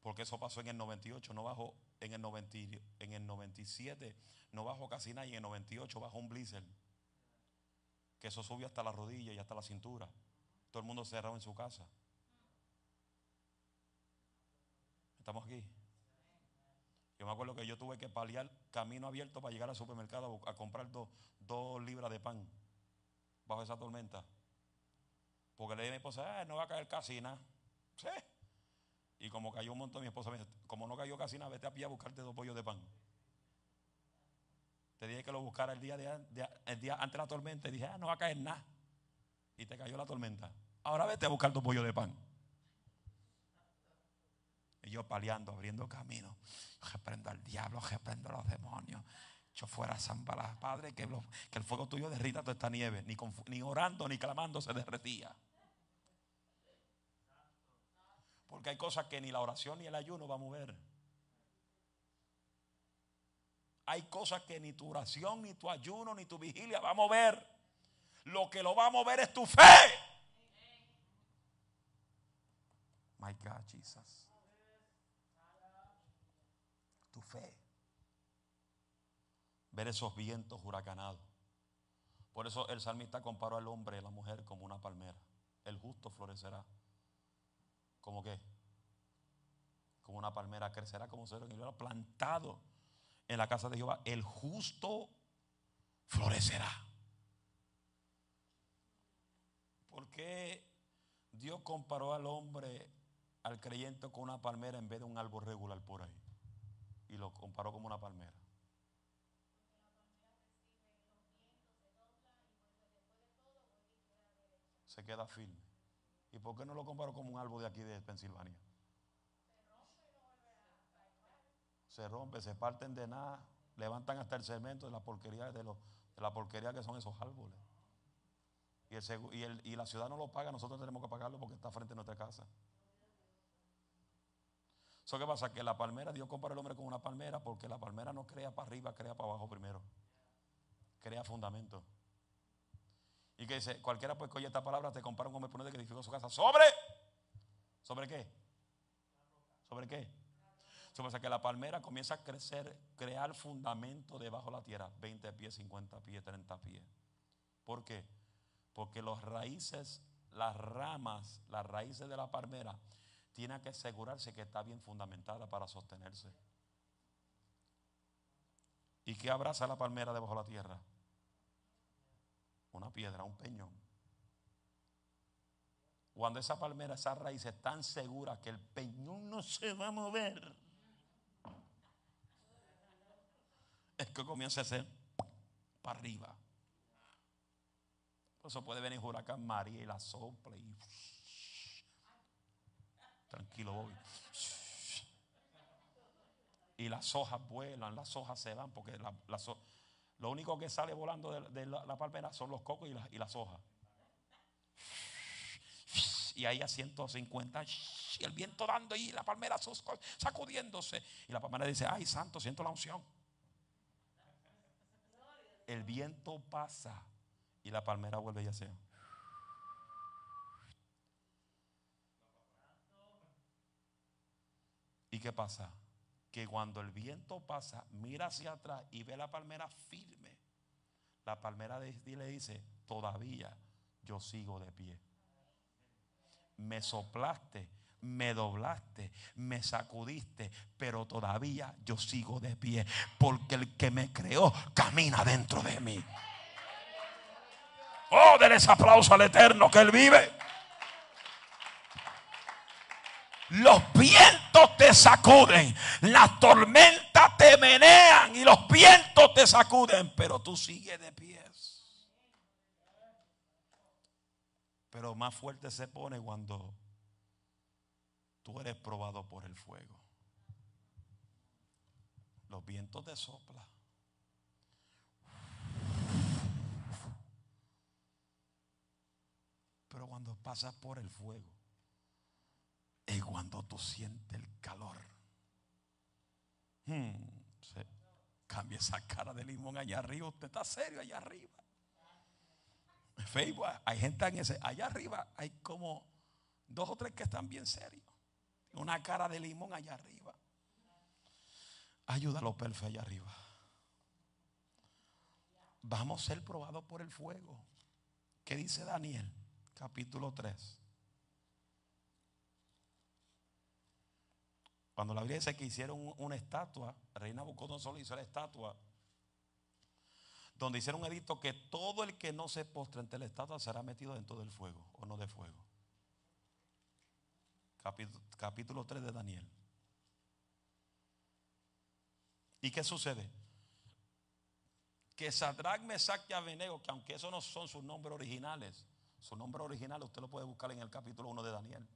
[SPEAKER 1] Porque eso pasó en el 98, no bajó en el, 90, en el 97, no bajó casi nada y en el 98 bajó un blizzard que eso subió hasta la rodilla y hasta la cintura. Todo el mundo cerrado en su casa. ¿Estamos aquí? Yo me acuerdo que yo tuve que paliar camino abierto para llegar al supermercado a comprar dos, libras de pan bajo esa tormenta. Porque le dije a mi esposa, ah, no va a caer casi nada. Sí. Y como cayó un montón, mi esposa me dice, como no cayó casi nada, vete a pie a buscarte dos pollos de pan. Te dije que lo buscara el día, antes de la tormenta y dije, ah, no va a caer nada. Y te cayó la tormenta. Ahora vete a buscar tu pollo de pan. Y yo paliando, abriendo camino. Reprendo al diablo, reprendo a los demonios. Yo fuera San Padre, que, que, el fuego tuyo derrita toda esta nieve. Ni, ni orando ni clamando se derretía. Porque hay cosas que ni la oración ni el ayuno va a mover. Hay cosas que ni tu oración, ni tu ayuno, ni tu vigilia va a mover. Lo que lo va a mover es tu fe. My God, Jesus. Tu fe. Ver esos vientos huracanados. Por eso el salmista comparó al hombre y a la mujer como una palmera. El justo florecerá. ¿Cómo qué? Como una palmera crecerá como ser plantado en la casa de Jehová, el justo florecerá. ¿Por qué Dios comparó al hombre, al creyente, con una palmera en vez de un árbol regular por ahí? Y lo comparó como una palmera. Se queda firme. ¿Y por qué no lo comparó como un árbol de aquí de Pensilvania? Se rompe, se parten de nada, levantan hasta el cemento de la porquería, de, la porquería que son esos árboles. Y, y, la ciudad no lo paga, nosotros tenemos que pagarlo porque está frente a nuestra casa. ¿Eso qué pasa? Que la palmera, Dios compara al hombre con una palmera porque la palmera no crea para arriba, crea para abajo primero. Crea fundamento. Y que dice, cualquiera pues que oye esta palabra te compara un hombre que edificó su casa sobre. ¿Sobre qué? ¿Sobre qué? Sobre que la palmera comienza a crecer, crear fundamento debajo de la tierra, 20 pies, 50 pies, 30 pies. ¿Por qué? Porque los raíces, las ramas, las raíces de la palmera, tienen que asegurarse que está bien fundamentada para sostenerse. ¿Y qué abraza la palmera debajo de la tierra? Una piedra, un peñón. Cuando esa palmera, esa raíz es tan segura que el peñón no se va a mover, es que comienza a ser para arriba. Por eso puede venir huracán María y la sopla y tranquilo Bobby. Y las hojas vuelan, las hojas se van, porque lo único que sale volando de, la, palmera son los cocos y, y las hojas. Y ahí a 150, y el viento dando y la palmera sacudiéndose. Y la palmera dice, ay santo, siento la unción. El viento pasa y la palmera vuelve y hace. ¿Y qué pasa? Que cuando el viento pasa, mira hacia atrás y ve la palmera firme. La palmera le dice, todavía yo sigo de pie. Me soplaste, me doblaste, me sacudiste, pero todavía yo sigo de pie. Porque el que me creó camina dentro de mí. Oh, denles aplauso al Eterno que Él vive. Los vientos te sacuden, las tormentas te menean y los vientos te sacuden, pero tú sigues de pies. Pero más fuerte se pone cuando tú eres probado por el fuego. Los vientos te soplan. Pero cuando pasas por el fuego, es cuando tú sientes el calor. Hmm, cambia esa cara de limón allá arriba. Usted está serio allá arriba. Facebook, hay gente en ese. Allá arriba hay como dos o tres que están bien serios. Una cara de limón allá arriba. Ayúdalo, perfecto, allá arriba. Vamos a ser probados por el fuego. ¿Qué dice Daniel? Capítulo 3. Cuando la Biblia dice que hicieron una estatua, Reina solo hizo la estatua, donde hicieron un edicto que todo el que no se postre ante la estatua será metido dentro del fuego o no de fuego. Capítulo, capítulo 3 de Daniel. ¿Y qué sucede? Que Sadrach, Mesach y Abednego, que aunque esos no son sus nombres originales, su nombre original usted lo puede buscar en el capítulo 1 de Daniel.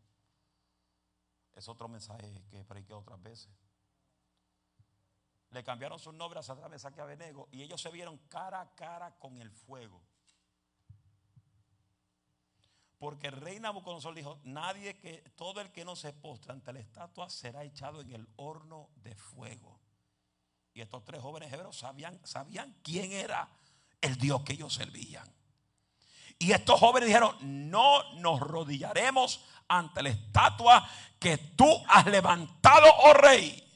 [SPEAKER 1] Es otro mensaje que prediqué otras veces. Le cambiaron sus nombres a través de Abenego y ellos se vieron cara a cara con el fuego. Porque el rey Nabucodonosor dijo, nadie que, todo el que no se postra ante la estatua será echado en el horno de fuego. Y estos tres jóvenes hebreos sabían, sabían quién era el Dios que ellos servían. Y estos jóvenes dijeron, no nos rodillaremos ante la estatua que tú has levantado, oh rey.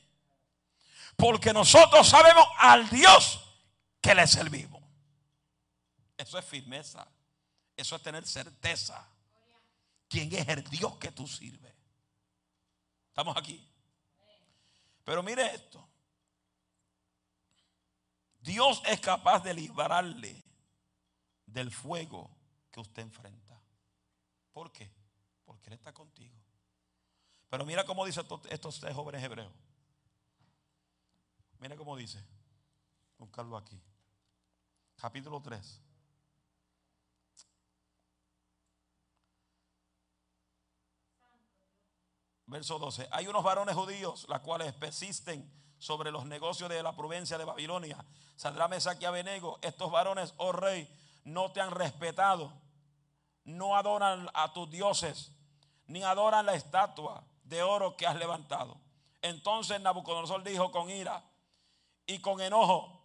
[SPEAKER 1] Porque nosotros sabemos al Dios que le servimos. Eso es firmeza. Eso es tener certeza. ¿Quién es el Dios que tú sirves? Estamos aquí. Pero mire esto. Dios es capaz de librarle del fuego que usted enfrenta. ¿Por qué? Porque Él está contigo. Pero mira cómo dice estos, tres jóvenes hebreos. Mira cómo dice. Buscarlo aquí. Capítulo 3. Verso 12. Hay unos varones judíos, las cuales persisten sobre los negocios de la provincia de Babilonia. Saldrá Mesaque a Benego. Estos varones, oh rey, no te han respetado. No adoran a tus dioses ni adoran la estatua de oro que has levantado. Entonces Nabucodonosor dijo con ira y con enojo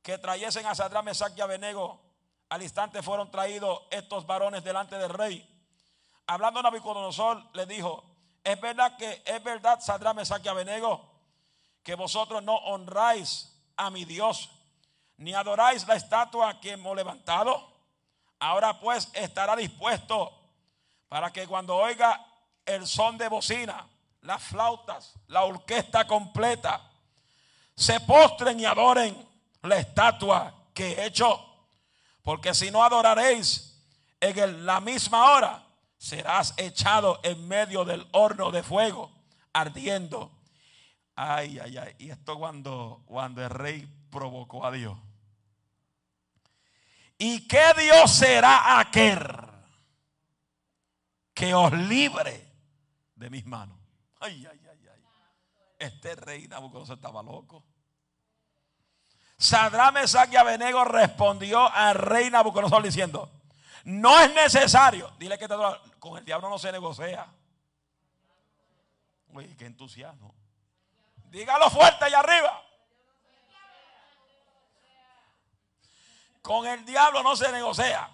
[SPEAKER 1] que trayesen a Sadrán, Mesach y Abednego. Al instante fueron traídos estos varones delante del rey. Hablando Nabucodonosor le dijo, Es verdad que es verdad, Sadra Mesaque Abenego, que vosotros no honráis a mi Dios, ni adoráis la estatua que hemos levantado. Ahora pues estará dispuesto para que cuando oiga el son de bocina, las flautas, la orquesta completa, se postren y adoren la estatua que he hecho. Porque si no adoraréis en la misma hora, serás echado en medio del horno de fuego ardiendo. Ay, ay, ay. Y esto cuando, cuando el rey provocó a Dios. ¿Y qué Dios será aquel que os libre de mis manos? Ay, ay, ay, ay. Este rey Nabucodonosor estaba loco. Sadrame, Mesach y Abenego respondió al rey Nabucodonosor diciendo: No es necesario. Dile que con el diablo no se negocia. Uy, qué entusiasmo. Dígalo fuerte allá arriba. Con el diablo no se negocia.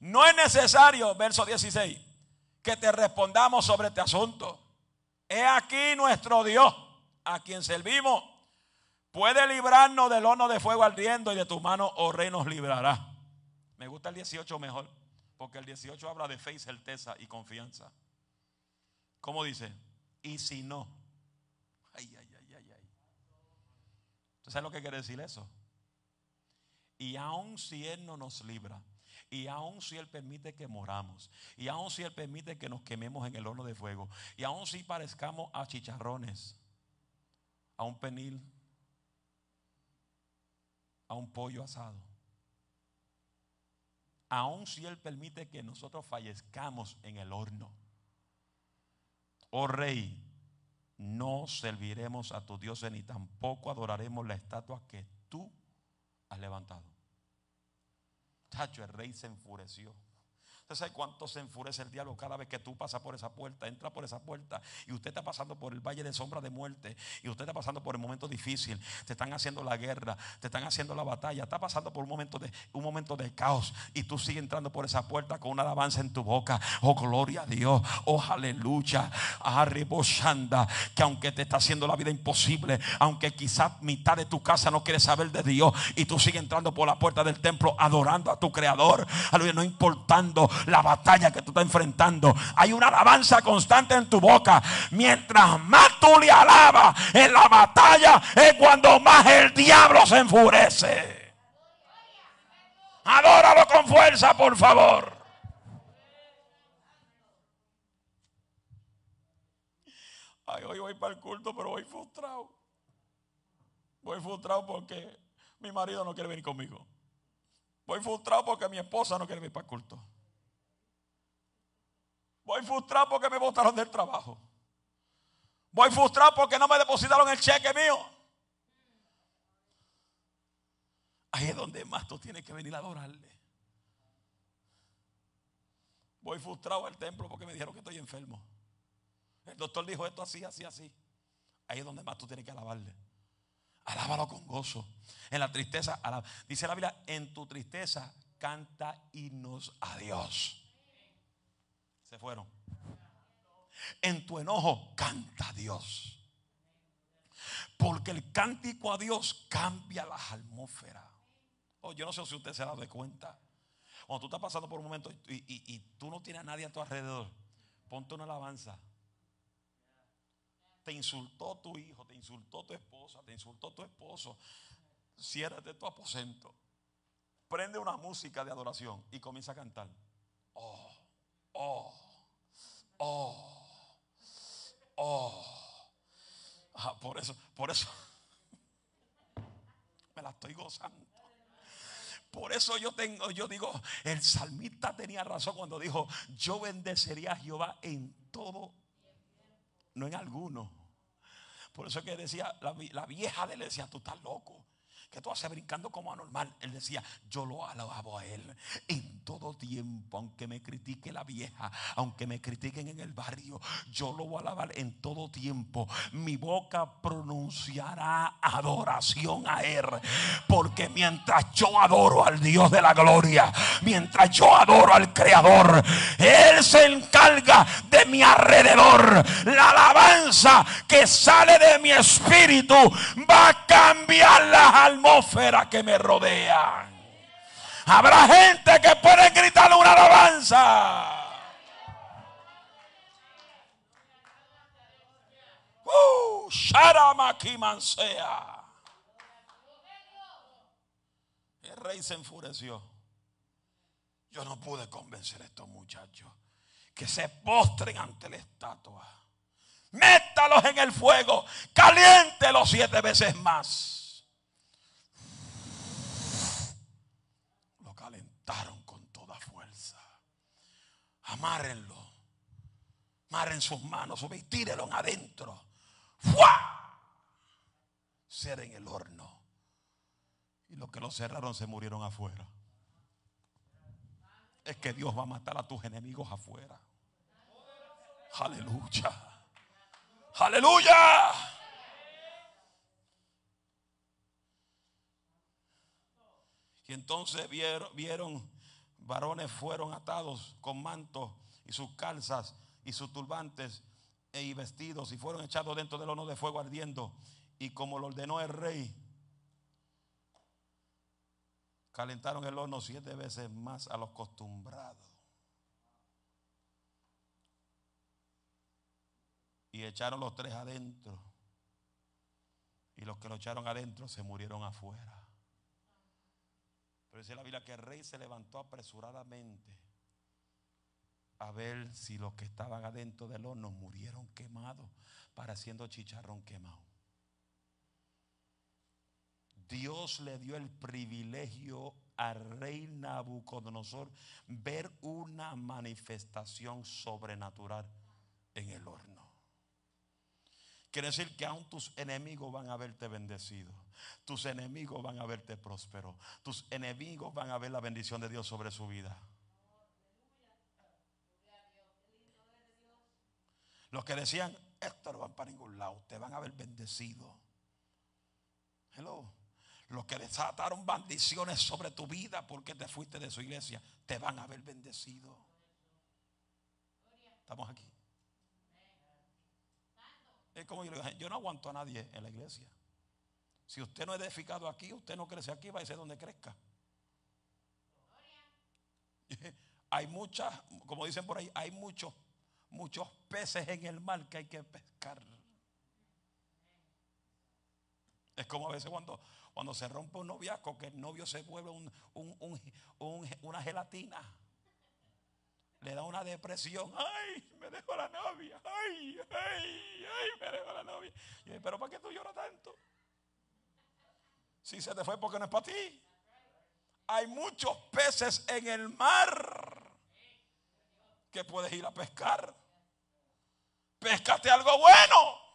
[SPEAKER 1] No es necesario, verso 16, que te respondamos sobre este asunto. He aquí nuestro Dios, a quien servimos, puede librarnos del horno de fuego ardiendo y de tu mano, oh rey, nos librará. Me gusta el 18 mejor, porque el 18 habla de fe y certeza y confianza. ¿Cómo dice? Y si no. Ay, ay, ay, ay, ay. ¿Tú sabes lo que quiere decir eso? Y aun si Él no nos libra, y aun si Él permite que moramos, y aun si Él permite que nos quememos en el horno de fuego, y aun si parezcamos a chicharrones, a un penil, a un pollo asado, aun si Él permite que nosotros fallezcamos en el horno, oh Rey, no serviremos a tu Dios ni tampoco adoraremos la estatua que tú has levantado. Tacho, el rey se enfureció. ¿Usted sabe cuánto se enfurece el diablo cada vez que tú pasas por esa puerta? Entra por esa puerta y usted está pasando por el valle de sombra de muerte y usted está pasando por el momento difícil. Te están haciendo la guerra, te están haciendo la batalla, está pasando por un momento de un momento de caos y tú sigues entrando por esa puerta con una alabanza en tu boca. Oh, gloria a Dios. Oh, aleluya. Shanda, que aunque te está haciendo la vida imposible, aunque quizás mitad de tu casa no quiere saber de Dios y tú sigues entrando por la puerta del templo adorando a tu creador. Aleluya, no importando la batalla que tú estás enfrentando. Hay una alabanza constante en tu boca. Mientras más tú le alabas en la batalla, es cuando más el diablo se enfurece. Adóralo con fuerza, por favor. Ay, hoy voy para el culto, pero voy frustrado. Voy frustrado porque mi marido no quiere venir conmigo. Voy frustrado porque mi esposa no quiere venir para el culto. Voy frustrado porque me botaron del trabajo. Voy frustrado porque no me depositaron el cheque mío. Ahí es donde más tú tienes que venir a adorarle. Voy frustrado al templo porque me dijeron que estoy enfermo. El doctor dijo esto así, así, así. Ahí es donde más tú tienes que alabarle. Alábalo con gozo. En la tristeza, dice la Biblia, en tu tristeza canta himnos a Dios se fueron. En tu enojo canta a Dios. Porque el cántico a Dios cambia las atmósferas. Oh, yo no sé si usted se ha dado cuenta. Cuando tú estás pasando por un momento y, tú no tienes a nadie a tu alrededor, ponte una alabanza. Te insultó tu hijo, te insultó tu esposa, te insultó tu esposo. Ciérrate tu aposento. Prende una música de adoración y comienza a cantar. Oh oh, oh, oh. por eso, por eso me la estoy gozando. Por eso yo tengo, yo digo, el salmista tenía razón cuando dijo, yo bendecería a Jehová en todo, no en alguno. Por eso que decía, la, vieja de él decía, tú estás loco. Que tú haces brincando como anormal. Él decía, yo lo alabo a Él en todo tiempo, aunque me critique la vieja, aunque me critiquen en el barrio, yo lo voy a alabar en todo tiempo. Mi boca pronunciará adoración a Él, porque mientras yo adoro al Dios de la gloria, mientras yo adoro al Creador, Él se encarga de mi alrededor. La alabanza que sale de mi espíritu va a cambiar las atmósfera que me rodean. Habrá gente que puede gritar una alabanza. Uh, Mansea. El rey se enfureció. Yo no pude convencer a estos muchachos que se postren ante la estatua. Métalos en el fuego, caliéntelos siete veces más. con toda fuerza. Amárrenlo. Amarren sus manos y tírenlo adentro. ¡Fua! Ser en el horno. Y los que lo cerraron se murieron afuera. Es que Dios va a matar a tus enemigos afuera. Aleluya. Aleluya. Y entonces vieron, vieron varones fueron atados con mantos y sus calzas y sus turbantes e y vestidos y fueron echados dentro del horno de fuego ardiendo. Y como lo ordenó el rey, calentaron el horno siete veces más a los acostumbrados. Y echaron los tres adentro. Y los que lo echaron adentro se murieron afuera. Pero dice la Biblia que el rey se levantó apresuradamente a ver si los que estaban adentro del horno murieron quemados, pareciendo chicharrón quemado. Dios le dio el privilegio al rey Nabucodonosor ver una manifestación sobrenatural en el horno. Quiere decir que aún tus enemigos van a verte bendecido. Tus enemigos van a verte próspero. Tus enemigos van a ver la bendición de Dios sobre su vida. Los que decían, esto no van para ningún lado, te van a ver bendecido. Hello. Los que desataron bendiciones sobre tu vida porque te fuiste de su iglesia, te van a ver bendecido. Estamos aquí. Es como yo yo no aguanto a nadie en la iglesia. Si usted no es edificado aquí, usted no crece aquí, va a ser donde crezca. Hay muchas, como dicen por ahí, hay muchos, muchos peces en el mar que hay que pescar. Es como a veces cuando, cuando se rompe un noviazgo, que el novio se vuelve una gelatina le da una depresión. Ay, me dejó la novia. Ay, ay, ay, me dejó la novia. Y pero ¿para qué tú lloras tanto? Si se te fue porque no es para ti. Hay muchos peces en el mar que puedes ir a pescar. Pescate algo bueno.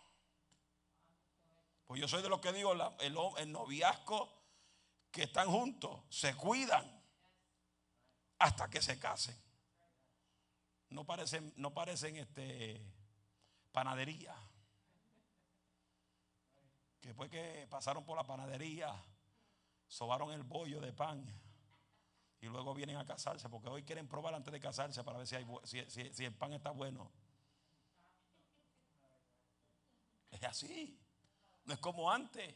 [SPEAKER 1] Pues yo soy de los que digo, el, el noviazgo que están juntos, se cuidan hasta que se casen no parecen, no parecen este, panadería. Que después que pasaron por la panadería, sobaron el bollo de pan y luego vienen a casarse, porque hoy quieren probar antes de casarse para ver si, hay, si, el pan está bueno. Es así. No es como antes.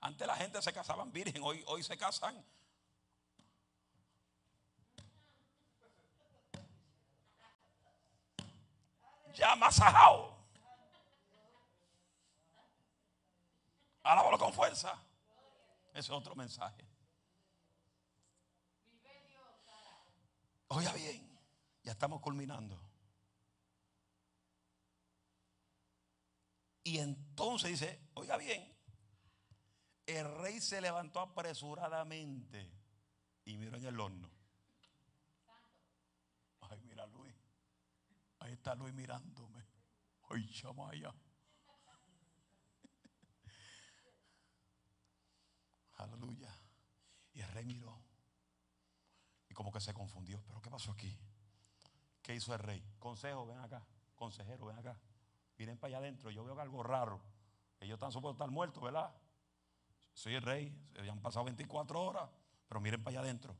[SPEAKER 1] Antes la gente se casaban virgen, hoy, hoy se casan ya masajado. Alábalo con fuerza. Ese es otro mensaje. Oiga bien, ya estamos culminando. Y entonces dice, oiga bien, el rey se levantó apresuradamente y miró en el horno. Ahí está Luis mirándome. Ay, chamaya. Aleluya. rey miró y como que se confundió. ¿Pero qué pasó aquí? ¿Qué hizo el rey? Consejo, ven acá. Consejero, ven acá. Miren para allá adentro. Yo veo algo raro. Ellos están supuestos estar muertos, ¿verdad? El rey. Se han pasado 24 horas. Pero miren para allá adentro.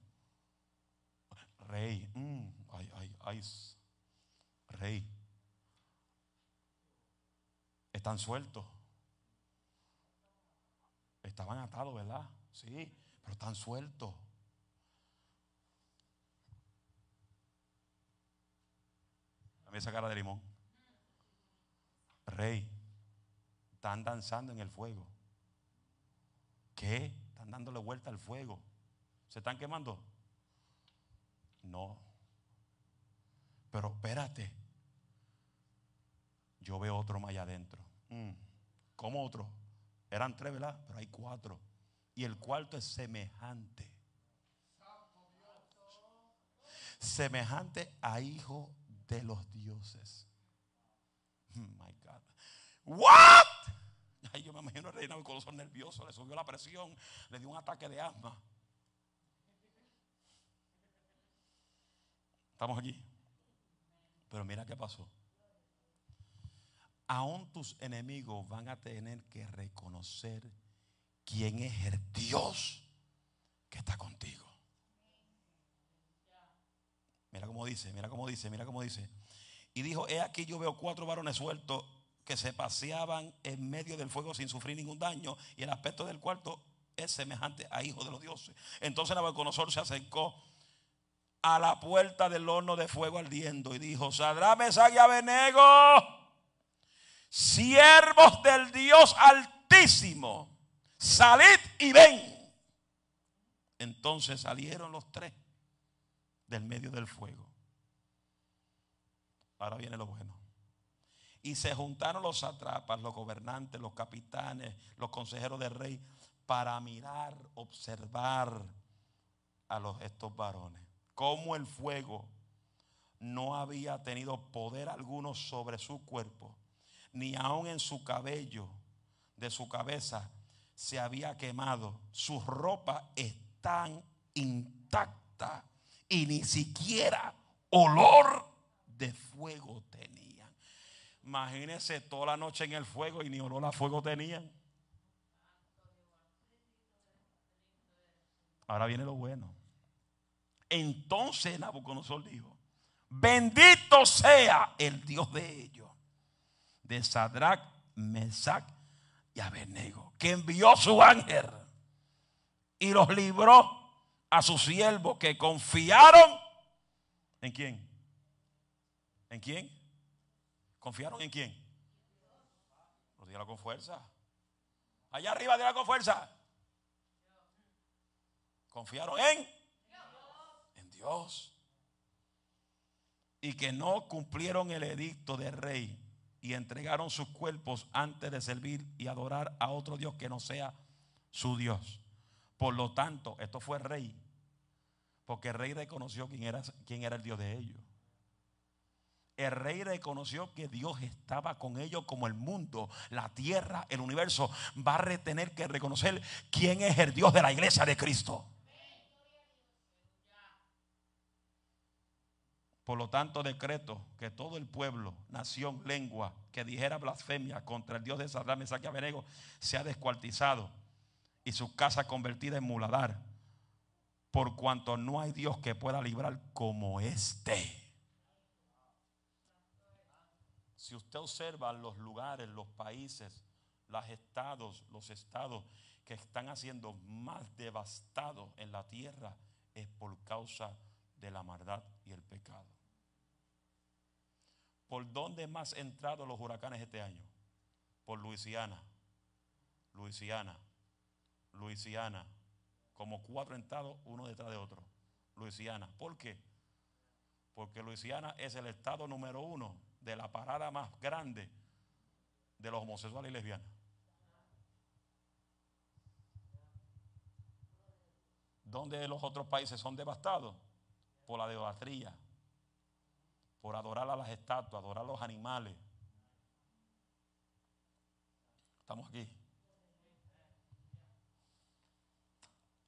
[SPEAKER 1] Rey. Mm, ay, ay, ay. Rey. Están sueltos. Estaban atados, ¿verdad? Sí, pero están sueltos. Dame esa cara de limón. Rey, están danzando en el fuego. ¿Qué? Están dándole vuelta al fuego. ¿Se están quemando? No. Pero espérate. Yo veo otro más allá adentro. Mm. ¿Cómo otro? Eran tres, ¿verdad? Pero hay cuatro. Y el cuarto es semejante. Semejante a hijo de los dioses. God. What? Ay, yo me imagino el rey Nabucodonosor nervioso, le subió la presión, le dio un ataque de asma. Estamos aquí. Pero mira qué pasó. Aún tus enemigos van a tener que reconocer quién es el Dios que está contigo. Mira cómo dice, mira cómo dice, mira cómo dice. Y dijo, he aquí yo veo cuatro varones sueltos que se paseaban en medio del fuego sin sufrir ningún daño y el aspecto del cuarto es semejante a hijo de los dioses. Entonces Nabucodonosor se acercó a la puerta del horno de fuego ardiendo y dijo, Sadrame, y Abenego, siervos del Dios altísimo, salid y ven. Entonces salieron los tres del medio del fuego. Ahora viene lo bueno. Y se juntaron los atrapas, los gobernantes, los capitanes, los consejeros del rey, para mirar, observar a los, estos varones. Como el fuego no había tenido poder alguno sobre su cuerpo, ni aun en su cabello, de su cabeza, se había quemado. Sus ropas están intactas y ni siquiera olor de fuego tenían. Imagínense toda la noche en el fuego y ni olor a fuego tenían. Ahora viene lo bueno. Entonces Nabucodonosor dijo: Bendito sea el Dios de ellos, de Sadrach, Mesach y Abednego, que envió su ángel y los libró a sus siervos que confiaron en quién? ¿En quién? ¿Confiaron en quién? Pues dígalo con fuerza. Allá arriba, dígalo con fuerza. Confiaron en en Dios. Y que no cumplieron el edicto del rey y entregaron sus cuerpos antes de servir y adorar a otro Dios que no sea su Dios. Por lo tanto, esto fue rey. Porque el rey reconoció quién era, quién era el Dios de ellos. El rey reconoció que Dios estaba con ellos como el mundo, la tierra, el universo. Va a tener que reconocer quién es el Dios de la iglesia de Cristo. Por lo tanto, decreto que todo el pueblo, nación, lengua que dijera blasfemia contra el Dios de Saddam, Mesach y Abednego sea descuartizado y su casa convertida en muladar, por cuanto no hay Dios que pueda librar como este. Si usted observa los lugares, los países, los estados, los estados que están haciendo más devastados en la tierra, es por causa de la maldad y el pecado. ¿Por dónde más entrado los huracanes este año? Por Luisiana. Luisiana. Luisiana. Como cuatro entrados, uno detrás de otro. Luisiana. ¿Por qué? Porque Luisiana es el estado número uno de la parada más grande de los homosexuales y lesbianas. ¿Dónde los otros países son devastados? Por la idolatría, por adorar a las estatuas, adorar a los animales. Estamos aquí.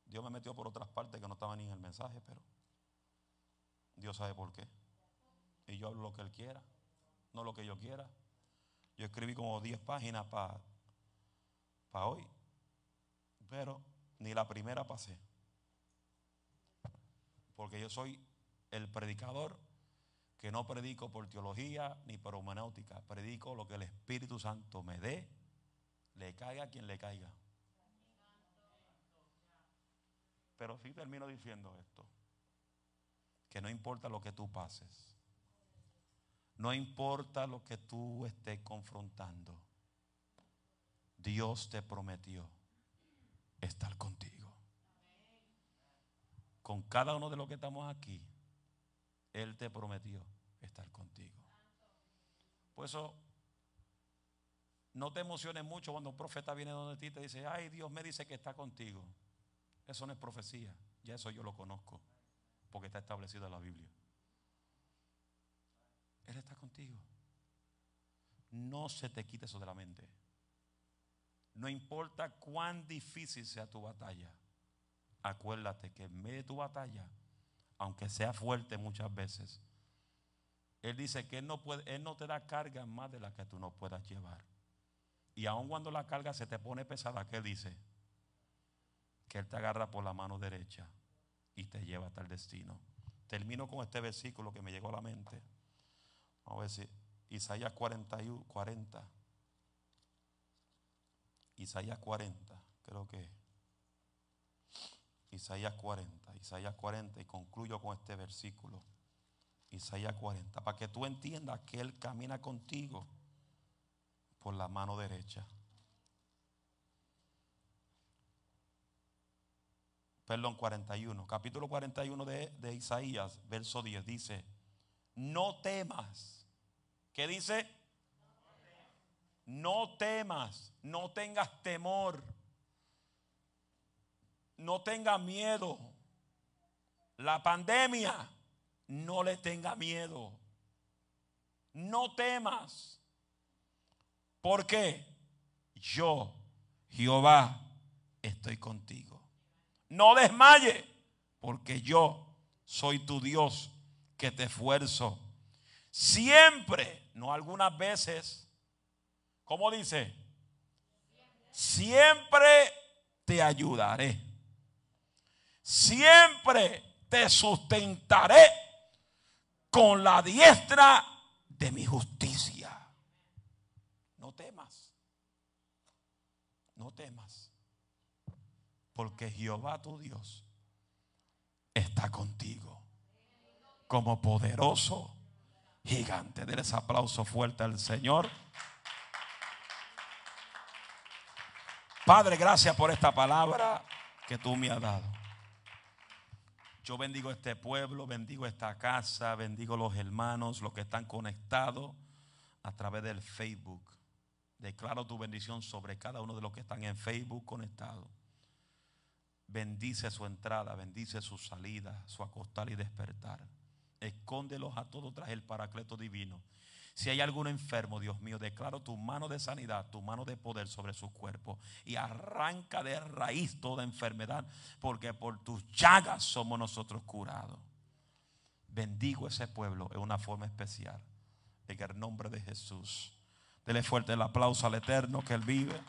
[SPEAKER 1] Dios me metió por otras partes que no estaban ni en el mensaje, pero Dios sabe por qué. Y yo hablo lo que Él quiera, no lo que yo quiera. Yo escribí como 10 páginas para hoy, pero ni la primera pasé. Porque yo soy el predicador que no predico por teología ni por homenáutica, predico lo que el Espíritu Santo me dé, le caiga a quien le caiga. Pero sí termino diciendo esto, que no importa lo que tú pases, no importa lo que tú estés confrontando, Dios te prometió estar contigo. Con cada uno de los que estamos aquí, Él te prometió estar contigo. Por eso, no te emociones mucho cuando un profeta viene donde ti y te dice, ay, Dios me dice que está contigo. Eso no es profecía, ya eso yo lo conozco, porque está establecido en la Biblia. Él está contigo. No se te quite eso de la mente. No importa cuán difícil sea tu batalla, acuérdate que en medio de tu batalla, aunque sea fuerte muchas veces, Él dice que Él no, te da carga más de la que tú no puedas llevar. Y aun cuando la carga se te pone pesada, ¿qué dice? Que Él te agarra por la mano derecha y te lleva hasta el destino. Termino con este versículo que me llegó a la mente. Vamos a ver si Isaías 41, 40. Isaías 40, creo que. Isaías 40, Isaías 40, y concluyo con este versículo. Isaías 40, para que tú entiendas que Él camina contigo por la mano derecha. Perdón, 41, capítulo 41 de, de Isaías, verso 10, dice, no temas. ¿Qué dice? No temas, no tengas temor, no tengas miedo. La pandemia, no le tenga miedo. No temas. Porque yo, Jehová, estoy contigo. No desmaye, porque yo soy tu Dios que te esfuerzo. Siempre, no algunas veces, ¿Cómo dice? Siempre te ayudaré. Siempre te sustentaré con la diestra de mi justicia. No temas. No temas. Porque Jehová tu Dios está contigo. Como poderoso gigante. Denles aplauso fuerte al Señor. Padre, gracias por esta palabra que tú me has dado. Yo bendigo este pueblo, bendigo esta casa, bendigo los hermanos, los que están conectados a través del Facebook. Declaro tu bendición sobre cada uno de los que están en Facebook conectados. Bendice su entrada, bendice su salida, su acostar y despertar. Escóndelos a todos tras el paracleto divino si hay algún enfermo, Dios mío, declaro tu mano de sanidad, tu mano de poder sobre su cuerpo y arranca de raíz toda enfermedad, porque por tus llagas somos nosotros curados. Bendigo ese pueblo en una forma especial. En el nombre de Jesús. Dele fuerte el aplauso al Eterno que Él vive.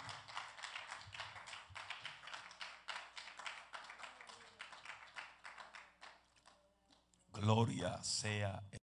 [SPEAKER 1] Gloria sea.